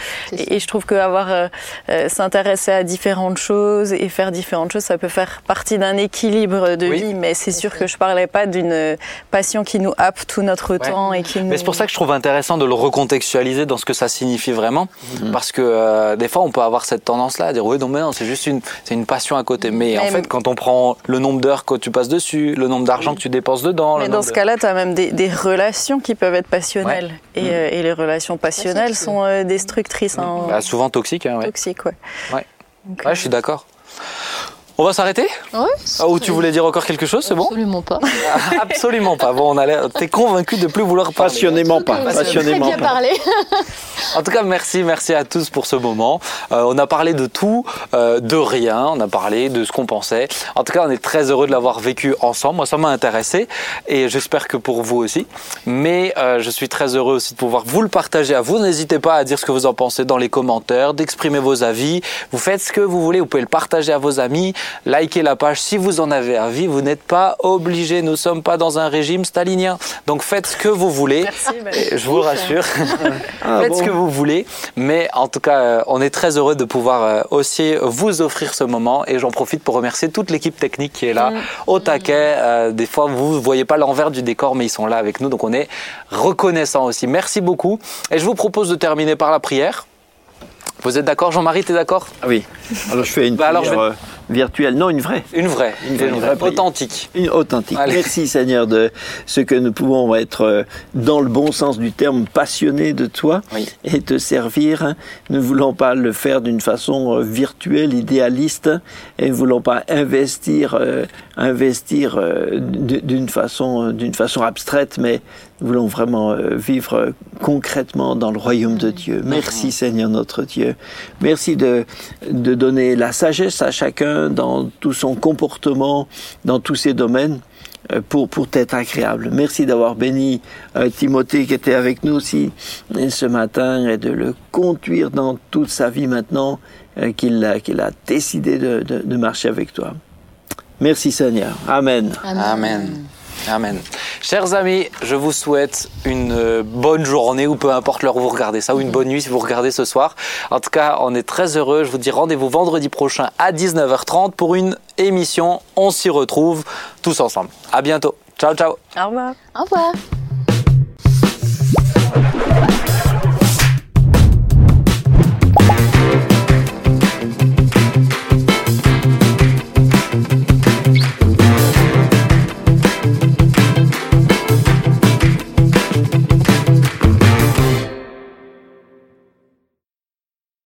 Speaker 2: et je trouve qu'avoir euh, euh, s'intéresser à différentes choses et faire différentes choses, ça peut faire partie d'un équilibre de
Speaker 1: Oui.
Speaker 2: vie. Mais c'est sûr que je parlais pas d'une passion qui nous happe tout notre
Speaker 1: Ouais.
Speaker 2: temps et qui nous.
Speaker 1: Mais c'est pour ça que je trouve intéressant de le recontextualiser dans ce que ça signifie vraiment, parce que euh, des fois on peut avoir cette tendance-là à dire oui non mais non c'est juste une c'est une passion à côté. Mais, en fait quand on prend le nombre d'heures que tu passes dessus, le nombre d'argent que tu dépenses dedans, le
Speaker 2: Mais dans ce
Speaker 1: de-
Speaker 2: cas-là, tu as même des, des relations qui peuvent être passionnelles. Et, euh, et les relations passionnelles sont euh, destructrices, hein,
Speaker 1: Bah, souvent toxique. Hein, ouais.
Speaker 2: Ouais.
Speaker 1: Ouais.
Speaker 2: Donc,
Speaker 1: Ouais, je suis d'accord. On va s'arrêter
Speaker 3: Ouais,
Speaker 1: Ah, Ou tu voulais dire encore quelque chose, c'est bon
Speaker 3: Absolument pas.
Speaker 1: Absolument pas. Bon, on a l'air. T'es convaincu de plus vouloir parler.
Speaker 4: Passionnément pas.
Speaker 3: Très
Speaker 4: Passionnément
Speaker 3: bien
Speaker 4: pas.
Speaker 3: parlé.
Speaker 1: En tout cas, merci, merci à tous pour ce moment. Euh, on a parlé de tout, euh, de rien. On a parlé de ce qu'on pensait. En tout cas, on est très heureux de l'avoir vécu ensemble. Moi, ça m'a intéressé et j'espère que pour vous aussi. Mais euh, je suis très heureux aussi de pouvoir vous le partager à vous. N'hésitez pas à dire ce que vous en pensez dans les commentaires, d'exprimer vos avis. Vous faites ce que vous voulez. Vous pouvez le partager à vos amis, liker la page si vous en avez envie. Vous n'êtes pas obligé. Nous sommes pas dans un régime stalinien. Donc faites ce que vous voulez.
Speaker 2: Merci. bah,
Speaker 1: je vous rassure.
Speaker 4: Ah,
Speaker 1: Faites
Speaker 4: bon.
Speaker 1: ce que vous voulez, mais en tout cas, euh, on est très heureux de pouvoir euh, aussi vous offrir ce moment. Et j'en profite pour remercier toute l'équipe technique qui est là, au taquet. Euh, des fois, vous ne voyez pas l'envers du décor, mais ils sont là avec nous, donc on est reconnaissant aussi. Merci beaucoup. Et je vous propose de terminer par la prière. Vous êtes d'accord, Jean-Marie, tu es d'accord?
Speaker 4: Ah oui. Alors je fais une
Speaker 1: Bah, alors,
Speaker 4: prière,
Speaker 1: je vais-
Speaker 4: euh, virtuelle, non une vraie.
Speaker 1: Une vraie,
Speaker 4: Une vraie,
Speaker 1: une vraie, authentique.
Speaker 4: Une authentique.
Speaker 1: Allez.
Speaker 4: Merci Seigneur de ce que nous pouvons être euh, dans le bon sens du terme passionnés de toi
Speaker 1: Oui.
Speaker 4: et te servir. Nous ne voulons pas le faire d'une façon euh, virtuelle, idéaliste et nous ne voulons pas investir, euh, investir euh, d'une façon, d'une façon abstraite, mais Nous voulons vraiment euh, vivre concrètement dans le royaume de Dieu. Merci Seigneur notre Dieu. Merci de, de donner la sagesse à chacun dans tout son comportement, dans tous ses domaines euh, pour, pour être agréable. Merci d'avoir béni euh, Timothée qui était avec nous aussi euh, ce matin et de le conduire dans toute sa vie maintenant euh, qu'il a, qu'il a décidé de, de, de marcher avec toi. Merci Seigneur. Amen.
Speaker 1: Amen. Amen. Chers amis, je vous souhaite une euh, bonne journée ou peu importe l'heure où vous regardez ça, ou une bonne nuit si vous regardez ce soir. En tout cas, on est très heureux. Je vous dis rendez-vous vendredi prochain à 19h30 pour une émission. On s'y retrouve tous ensemble. À bientôt. Ciao, ciao.
Speaker 2: Au revoir.
Speaker 3: Au revoir.